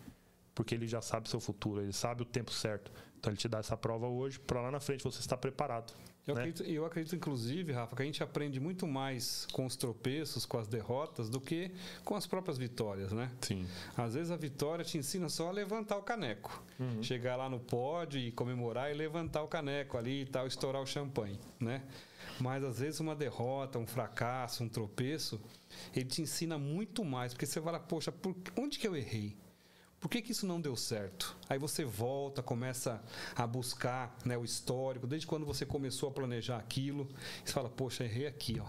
porque ele já sabe seu futuro, ele sabe o tempo certo. Então ele te dá essa prova hoje, para lá na frente você estar preparado. Eu, né? acredito, eu acredito, inclusive, Rafa, que a gente aprende muito mais com os tropeços, com as derrotas, do que com as próprias vitórias, né? Sim. Às vezes a vitória te ensina só a levantar o caneco. Uhum. Chegar lá no pódio e comemorar e levantar o caneco ali e tal, estourar o champanhe, né? Mas às vezes uma derrota, um fracasso, um tropeço, ele te ensina muito mais, porque você fala, poxa, por onde que eu errei? Por que, que isso não deu certo? Aí você volta, começa a buscar né, o histórico, desde quando você começou a planejar aquilo. Você fala, poxa, errei aqui, ó.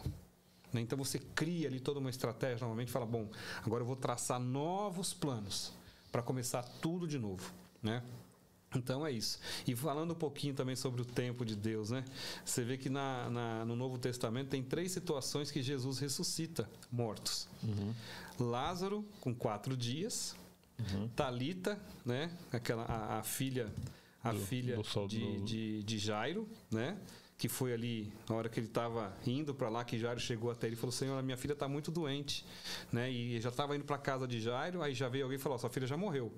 Né? Então você cria ali toda uma estratégia novamente e fala, bom, agora eu vou traçar novos planos para começar tudo de novo, né? Então é isso. E falando um pouquinho também sobre o tempo de Deus, né? Você vê que na, na- no Novo Testamento tem três situações que Jesus ressuscita mortos. Lázaro, com quatro dias. Talita, né? Aquela, a, a filha, a Do- filha do sol- de, do- de, de Jairo, né? Que foi ali, na hora que ele estava indo para lá, que Jairo chegou até ele e falou: Senhor, minha filha está muito doente, né? E já estava indo para casa de Jairo, aí já veio alguém e falou: Sua filha já morreu.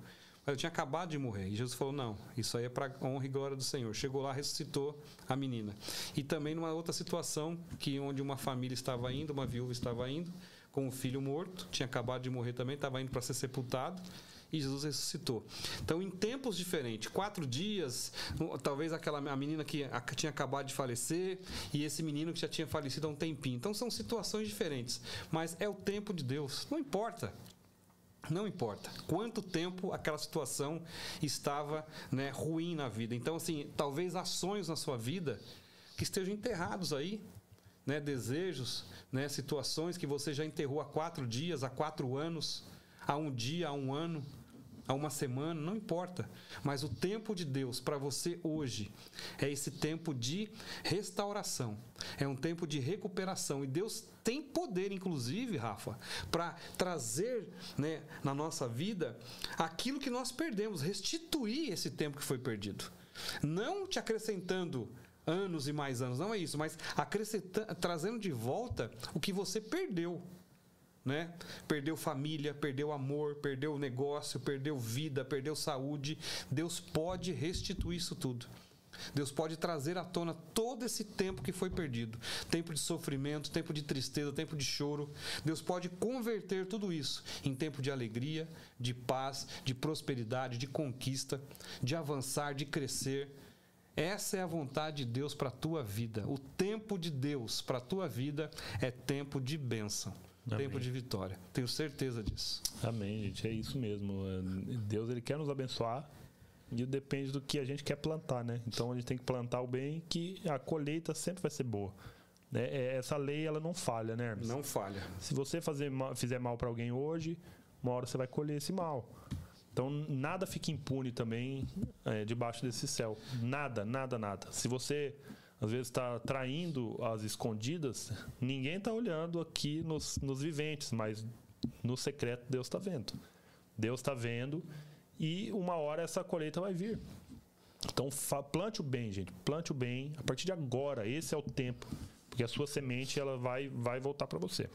Mas eu tinha acabado de morrer. E Jesus falou: Não, isso aí é para honra e glória do Senhor. Chegou lá, ressuscitou a menina. E também numa outra situação, que onde uma família estava indo, uma viúva estava indo, com o filho morto, tinha acabado de morrer também, estava indo para ser sepultado. E Jesus ressuscitou. Então, em tempos diferentes, quatro dias, talvez aquela a menina que tinha acabado de falecer e esse menino que já tinha falecido há um tempinho. Então, são situações diferentes. Mas é o tempo de Deus. Não importa. Não importa quanto tempo aquela situação estava né, ruim na vida. Então, assim, talvez sonhos na sua vida que estejam enterrados aí, né, desejos, né, situações que você já enterrou há quatro dias, há quatro anos, há um dia, há um ano, há uma semana, não importa. Mas o tempo de Deus para você hoje é esse tempo de restauração, é um tempo de recuperação. E Deus tem poder, inclusive, Rafa, para trazer né, na nossa vida aquilo que nós perdemos, restituir esse tempo que foi perdido. Não te acrescentando anos e mais anos, não é isso, mas acrescentando, trazendo de volta o que você perdeu né? Perdeu família, perdeu amor, perdeu negócio, perdeu vida, perdeu saúde. Deus pode restituir isso tudo. Deus pode trazer à tona todo esse tempo que foi perdido. Tempo de sofrimento, tempo de tristeza, tempo de choro. Deus pode converter tudo isso em tempo de alegria, de paz, de prosperidade, de conquista, de avançar, de crescer. Essa é a vontade de Deus para a tua vida. O tempo de Deus para a tua vida é tempo de bênção, Amém. tempo de vitória. Tenho certeza disso. Amém, gente. É isso mesmo. É, Deus ele quer nos abençoar e depende do que a gente quer plantar, né? Então a gente tem que plantar o bem que a colheita sempre vai ser boa. Né? É, Essa lei ela não falha, né? Hermes? Não falha. Se você fazer fizer mal para alguém hoje, uma hora você vai colher esse mal. Então nada fica impune também é, debaixo desse céu. Nada, nada, nada. Se você às vezes está traindo as escondidas, ninguém está olhando aqui nos, nos viventes, mas no secreto Deus está vendo. Deus está vendo e uma hora essa colheita vai vir. Então plante o bem, gente. Plante o bem. A partir de agora, esse é o tempo, porque a sua semente ela vai vai voltar para você.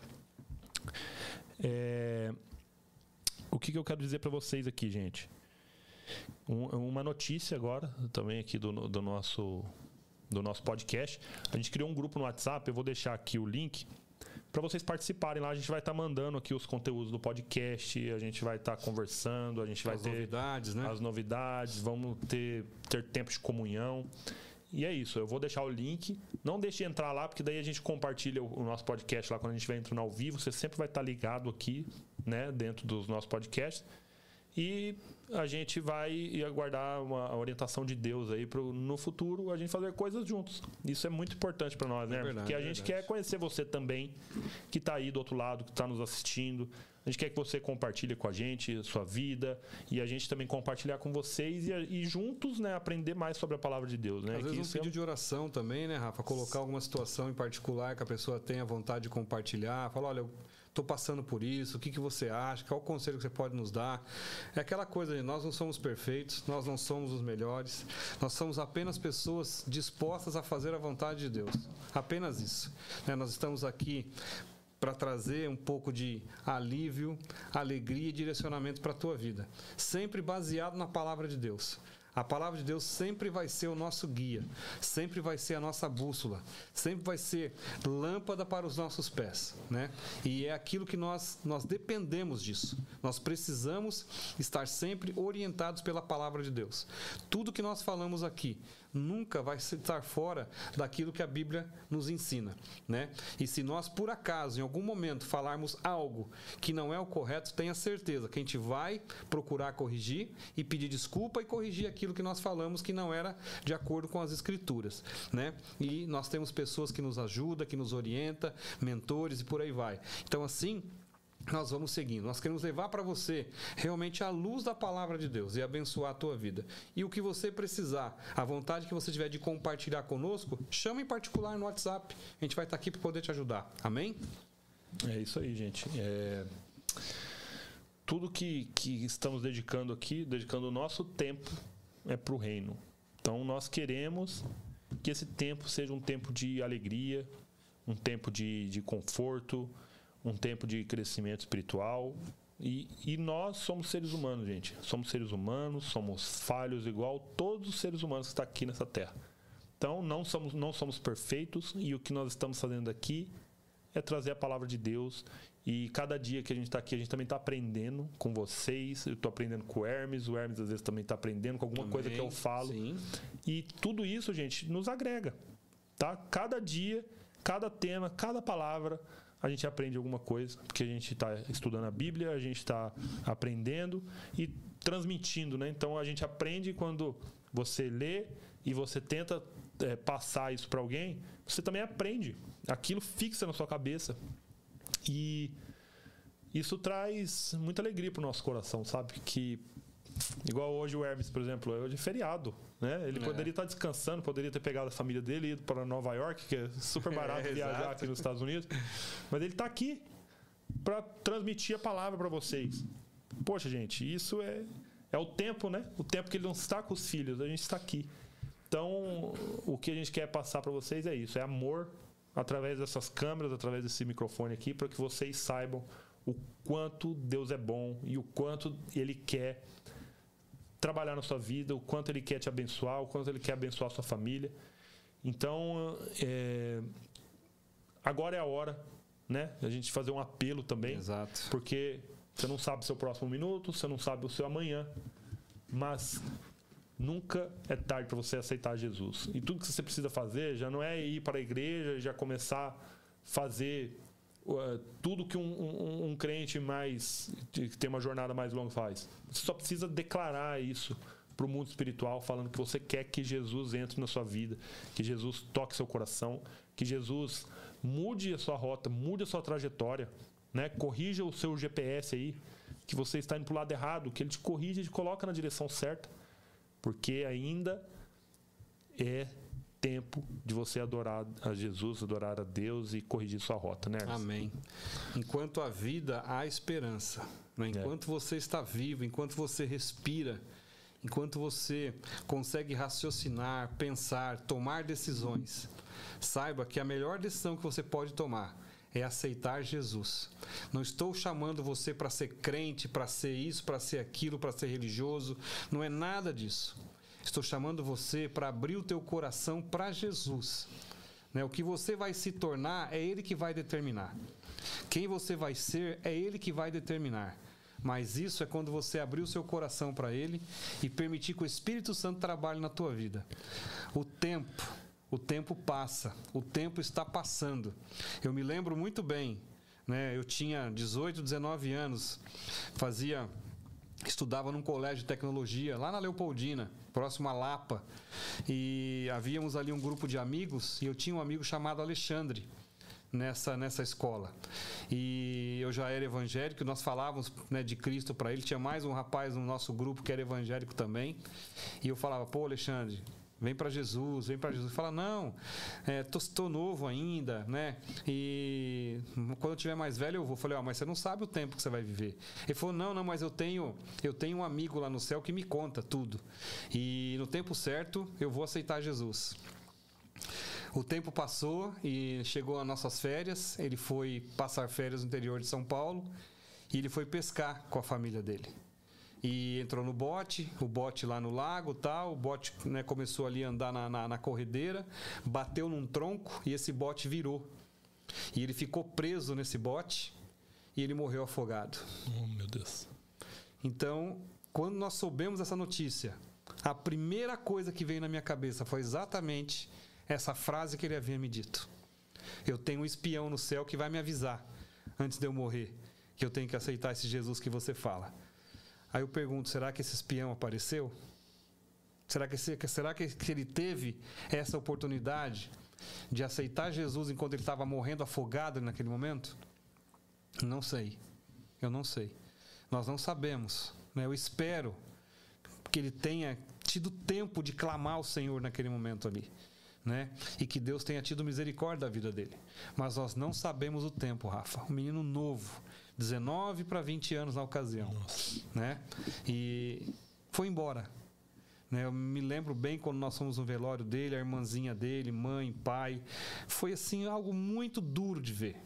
É, o que, que eu quero dizer para vocês aqui, gente? Um, uma notícia agora, também aqui do, do, nosso, do nosso podcast. A gente criou um grupo no WhatsApp, eu vou deixar aqui o link para vocês participarem lá. A gente vai estar tá mandando aqui os conteúdos do podcast, a gente vai estar tá conversando, a gente vai as ter novidades, né? as novidades, vamos ter, ter tempo de comunhão. E é isso, eu vou deixar o link. Não deixe de entrar lá, porque daí a gente compartilha o nosso podcast lá quando a gente vai entrando ao vivo. Você sempre vai estar ligado aqui, né, dentro dos nossos podcasts. E a gente vai aguardar uma orientação de Deus aí para no futuro a gente fazer coisas juntos. Isso é muito importante para nós, né? É verdade, Porque a gente quer conhecer você também, que está aí do outro lado, que está nos assistindo. A gente quer que você compartilhe com a gente a sua vida e a gente também compartilhar com vocês e, e juntos, né, aprender mais sobre a palavra de Deus, né? Às vezes um pedido é... de oração também, né, Rafa? Colocar alguma situação em particular que a pessoa tenha vontade de compartilhar. Falar, olha, eu estou passando por isso, o que, que você acha, qual o conselho que você pode nos dar. É aquela coisa, nós não somos perfeitos, nós não somos os melhores, nós somos apenas pessoas dispostas a fazer a vontade de Deus. Apenas isso. Né? Nós estamos aqui para trazer um pouco de alívio, alegria e direcionamento para a tua vida, sempre baseado na palavra de Deus. A palavra de Deus sempre vai ser o nosso guia, sempre vai ser a nossa bússola, sempre vai ser lâmpada para os nossos pés, né? E é aquilo que nós nós dependemos disso. Nós precisamos estar sempre orientados pela palavra de Deus. Tudo que nós falamos aqui nunca vai estar fora daquilo que a Bíblia nos ensina, né? E se nós por acaso em algum momento falarmos algo que não é o correto, tenha certeza que a gente vai procurar corrigir e pedir desculpa e corrigir aquilo que nós falamos que não era de acordo com as escrituras, né? E nós temos pessoas que nos ajudam, que nos orienta, mentores e por aí vai. Então assim, nós vamos seguindo. Nós queremos levar para você realmente a luz da palavra de Deus e abençoar a tua vida. E o que você precisar, a vontade que você tiver de compartilhar conosco, chama em particular no WhatsApp. A gente vai estar aqui para poder te ajudar. Amém? É isso aí, gente. É... Tudo que, que estamos dedicando aqui, dedicando o nosso tempo, é para o reino. Então, nós queremos que esse tempo seja um tempo de alegria, um tempo de, de conforto, um tempo de crescimento espiritual. E, e, nós somos seres humanos, gente. Somos seres humanos, somos falhos igual todos os seres humanos que estão aqui nessa terra. Então, não somos, não somos perfeitos e o que nós estamos fazendo aqui é trazer a palavra de Deus. E cada dia que a gente está aqui, a gente também está aprendendo com vocês. Eu estou aprendendo com o Hermes, o Hermes às vezes também está aprendendo com alguma também, coisa que eu falo. Sim. E tudo isso, gente, nos agrega. Tá? Cada dia, cada tema, cada palavra a gente aprende alguma coisa, porque a gente está estudando a Bíblia, a gente está aprendendo e transmitindo, né? Então a gente aprende quando você lê e você tenta é, passar isso para alguém, você também aprende. Aquilo fixa na sua cabeça e isso traz muita alegria para o nosso coração, sabe? Que igual hoje o Hermes, por exemplo, é hoje é feriado. Né? Ele é. poderia estar descansando, poderia ter pegado a família dele e ido para Nova York, que é super barato é, viajar aqui nos Estados Unidos. Mas ele está aqui para transmitir a palavra para vocês. Poxa, gente, isso é, é o tempo, né? O tempo que ele não está com os filhos, a gente está aqui. Então, o que a gente quer passar para vocês é isso: é amor através dessas câmeras, através desse microfone aqui, para que vocês saibam o quanto Deus é bom e o quanto Ele quer trabalhar na sua vida, o quanto ele quer te abençoar, o quanto ele quer abençoar a sua família. Então, é, agora é a hora, né? A gente fazer um apelo também. Exato. Porque você não sabe o seu próximo minuto, você não sabe o seu amanhã. Mas nunca é tarde para você aceitar Jesus. E tudo que você precisa fazer já não é ir para a igreja e já começar a fazer uh, tudo que um, um, um, crente mais que tem uma jornada mais longa faz. Você só precisa declarar isso para o mundo espiritual, falando que você quer que Jesus entre na sua vida, que Jesus toque seu coração, que Jesus mude a sua rota, mude a sua trajetória, né? Corrija o seu GPS aí, que você está indo para o lado errado, que ele te corrija e te coloca na direção certa, porque ainda é tempo de você adorar a Jesus, adorar a Deus e corrigir sua rota, né? Amém. Enquanto a vida há esperança, né? É. enquanto é. você está vivo, enquanto você respira, enquanto você consegue raciocinar, pensar, tomar decisões, saiba que a melhor decisão que você pode tomar é aceitar Jesus. Não estou chamando você para ser crente, para ser isso, para ser aquilo, para ser religioso. Não é nada disso. Estou chamando você para abrir o teu coração para Jesus. Né? O que você vai se tornar é Ele que vai determinar. Quem você vai ser é Ele que vai determinar. Mas isso é quando você abrir o seu coração para Ele e permitir que o Espírito Santo trabalhe na tua vida. O tempo, o tempo passa, o tempo está passando. Eu me lembro muito bem, né? Eu tinha 18, 19 anos, fazia estudava num colégio de tecnologia lá na Leopoldina, próximo a Lapa. E havíamos ali um grupo de amigos e eu tinha um amigo chamado Alexandre nessa, nessa escola. E eu já era evangélico, nós falávamos né, de Cristo para ele. Tinha mais um rapaz no nosso grupo que era evangélico também. E eu falava, pô, Alexandre, vem para Jesus, vem para Jesus. Fala, não, é, tô, tô, novo ainda, né? E quando eu tiver mais velho eu vou. Falei, ó, oh, mas você não sabe o tempo que você vai viver. Ele falou, não, não, mas eu tenho, eu tenho um amigo lá no céu que me conta tudo. E no tempo certo eu vou aceitar Jesus. O tempo passou e chegou as nossas férias. Ele foi passar férias no interior de São Paulo e ele foi pescar com a família dele e entrou no bote, o bote lá no lago tal, o bote né, começou ali a andar na, na, na, corredeira, bateu num tronco e esse bote virou. E ele ficou preso nesse bote e ele morreu afogado. Oh, meu Deus. Então, quando nós soubemos essa notícia, a primeira coisa que veio na minha cabeça foi exatamente essa frase que ele havia me dito. Eu tenho um espião no céu que vai me avisar antes de eu morrer que eu tenho que aceitar esse Jesus que você fala. Aí eu pergunto: será que esse espião apareceu? Será que, será que ele teve essa oportunidade de aceitar Jesus enquanto ele estava morrendo afogado naquele momento? Não sei. Eu não sei. Nós não sabemos. Né? Eu espero que ele tenha tido tempo de clamar ao Senhor naquele momento ali. Né? E que Deus tenha tido misericórdia da vida dele. Mas nós não sabemos o tempo, Rafa. Um menino novo, 19 para 20 anos na ocasião, Nossa. né? E foi embora. Né? Eu me lembro bem quando nós fomos no velório dele, a irmãzinha dele, mãe, pai. Foi assim algo muito duro de ver.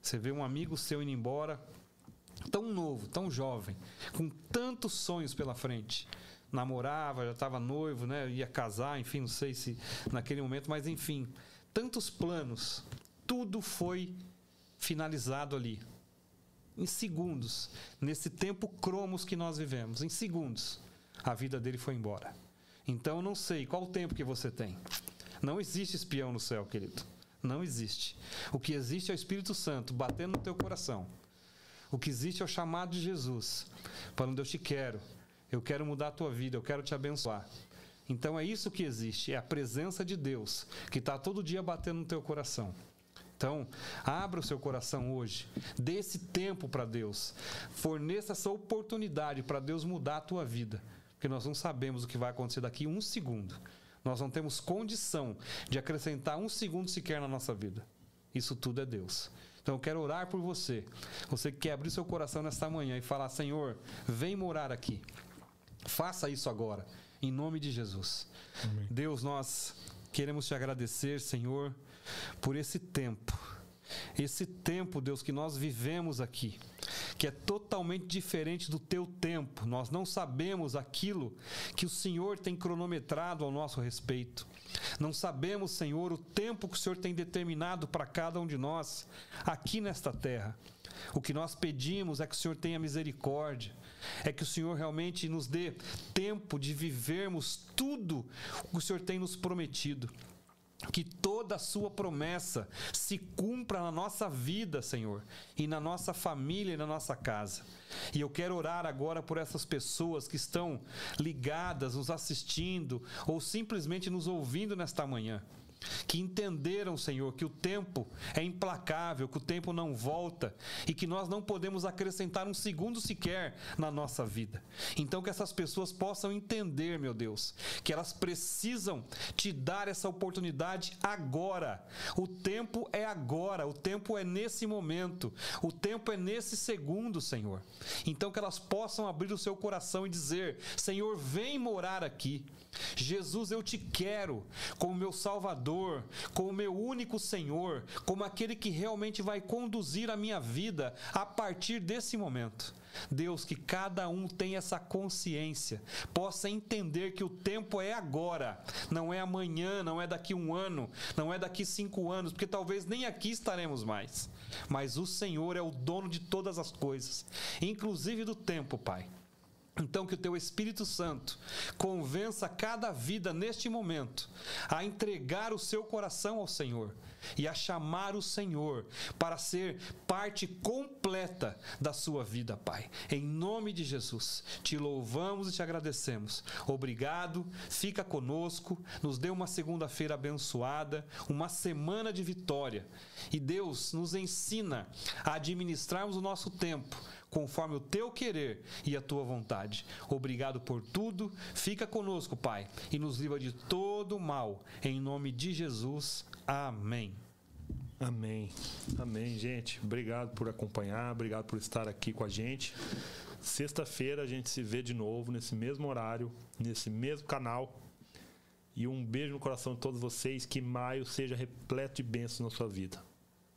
Você vê um amigo seu indo embora, tão novo, tão jovem, com tantos sonhos pela frente. Namorava, já estava noivo, né? ia casar, enfim, não sei se naquele momento, mas enfim, tantos planos. Tudo foi finalizado ali em segundos, nesse tempo cromos que nós vivemos, em segundos, a vida dele foi embora. Então não sei qual o tempo que você tem. Não existe espião no céu, querido. Não existe. O que existe é o Espírito Santo batendo no teu coração. O que existe é o chamado de Jesus, falando: Eu te quero, eu quero mudar a tua vida, eu quero te abençoar. Então é isso que existe, é a presença de Deus que está todo dia batendo no teu coração. Então, abra o seu coração hoje, dê esse tempo para Deus, forneça essa oportunidade para Deus mudar a tua vida, porque nós não sabemos o que vai acontecer daqui um segundo. Nós não temos condição de acrescentar um segundo sequer na nossa vida. Isso tudo é Deus. Então eu quero orar por você. Você que quer abrir seu coração nesta manhã e falar: Senhor, vem morar aqui. Faça isso agora, em nome de Jesus. Amém. Deus, nós queremos te agradecer, Senhor por esse tempo. Esse tempo, Deus, que nós vivemos aqui, que é totalmente diferente do teu tempo. Nós não sabemos aquilo que o Senhor tem cronometrado ao nosso respeito. Não sabemos, Senhor, o tempo que o Senhor tem determinado para cada um de nós aqui nesta terra. O que nós pedimos é que o Senhor tenha misericórdia, é que o Senhor realmente nos dê tempo de vivermos tudo o que o Senhor tem nos prometido que toda a sua promessa se cumpra na nossa vida, Senhor, e na nossa família e na nossa casa. E eu quero orar agora por essas pessoas que estão ligadas, nos assistindo ou simplesmente nos ouvindo nesta manhã que entenderam, Senhor, que o tempo é implacável, que o tempo não volta e que nós não podemos acrescentar um segundo sequer na nossa vida. Então, que essas pessoas possam entender, meu Deus, que elas precisam te dar essa oportunidade agora. O tempo é agora, o tempo é nesse momento, o tempo é nesse segundo, Senhor. Então, que elas possam abrir o seu coração e dizer: Senhor, vem morar aqui. Jesus, eu te quero como meu Salvador Salvador, como meu único Senhor, como aquele que realmente vai conduzir a minha vida a partir desse momento. Deus, que cada um tenha essa consciência, possa entender que o tempo é agora, não é amanhã, não é daqui um ano, não é daqui cinco anos, porque talvez nem aqui estaremos mais. Mas o Senhor é o dono de todas as coisas, inclusive do tempo, Pai. Então, que o teu Espírito Santo convença cada vida neste momento a entregar o seu coração ao Senhor e a chamar o Senhor para ser parte completa da sua vida, Pai. Em nome de Jesus, te louvamos e te agradecemos. Obrigado, fica conosco, nos dê uma segunda-feira abençoada, uma semana de vitória. E Deus nos ensina a administrarmos o nosso tempo conforme o teu querer e a tua vontade. Obrigado por tudo. Fica conosco, Pai, e nos livra de todo mal. Em nome de Jesus. Amém. Amém. Amém, gente. Obrigado por acompanhar, obrigado por estar aqui com a gente. Sexta-feira a gente se vê de novo nesse mesmo horário, nesse mesmo canal. E um beijo no coração de todos vocês. Que maio seja repleto de bênçãos na sua vida.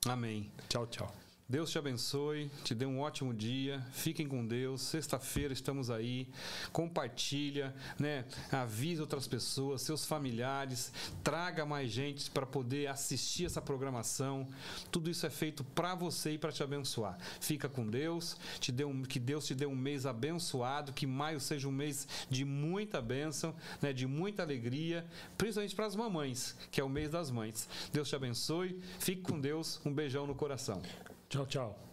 Amém. Tchau, tchau. Deus te abençoe, te dê um ótimo dia. Fiquem com Deus. Sexta-feira estamos aí. Compartilha, né? Avisa outras pessoas, seus familiares, traga mais gente para poder assistir essa programação. Tudo isso é feito para você e para te abençoar. Fica com Deus. Te dê um, que Deus te dê um mês abençoado, que maio seja um mês de muita bênção, né? De muita alegria, principalmente para as mamães, que é o mês das mães. Deus te abençoe. Fique com Deus. Um beijão no coração. Tchau, tchau.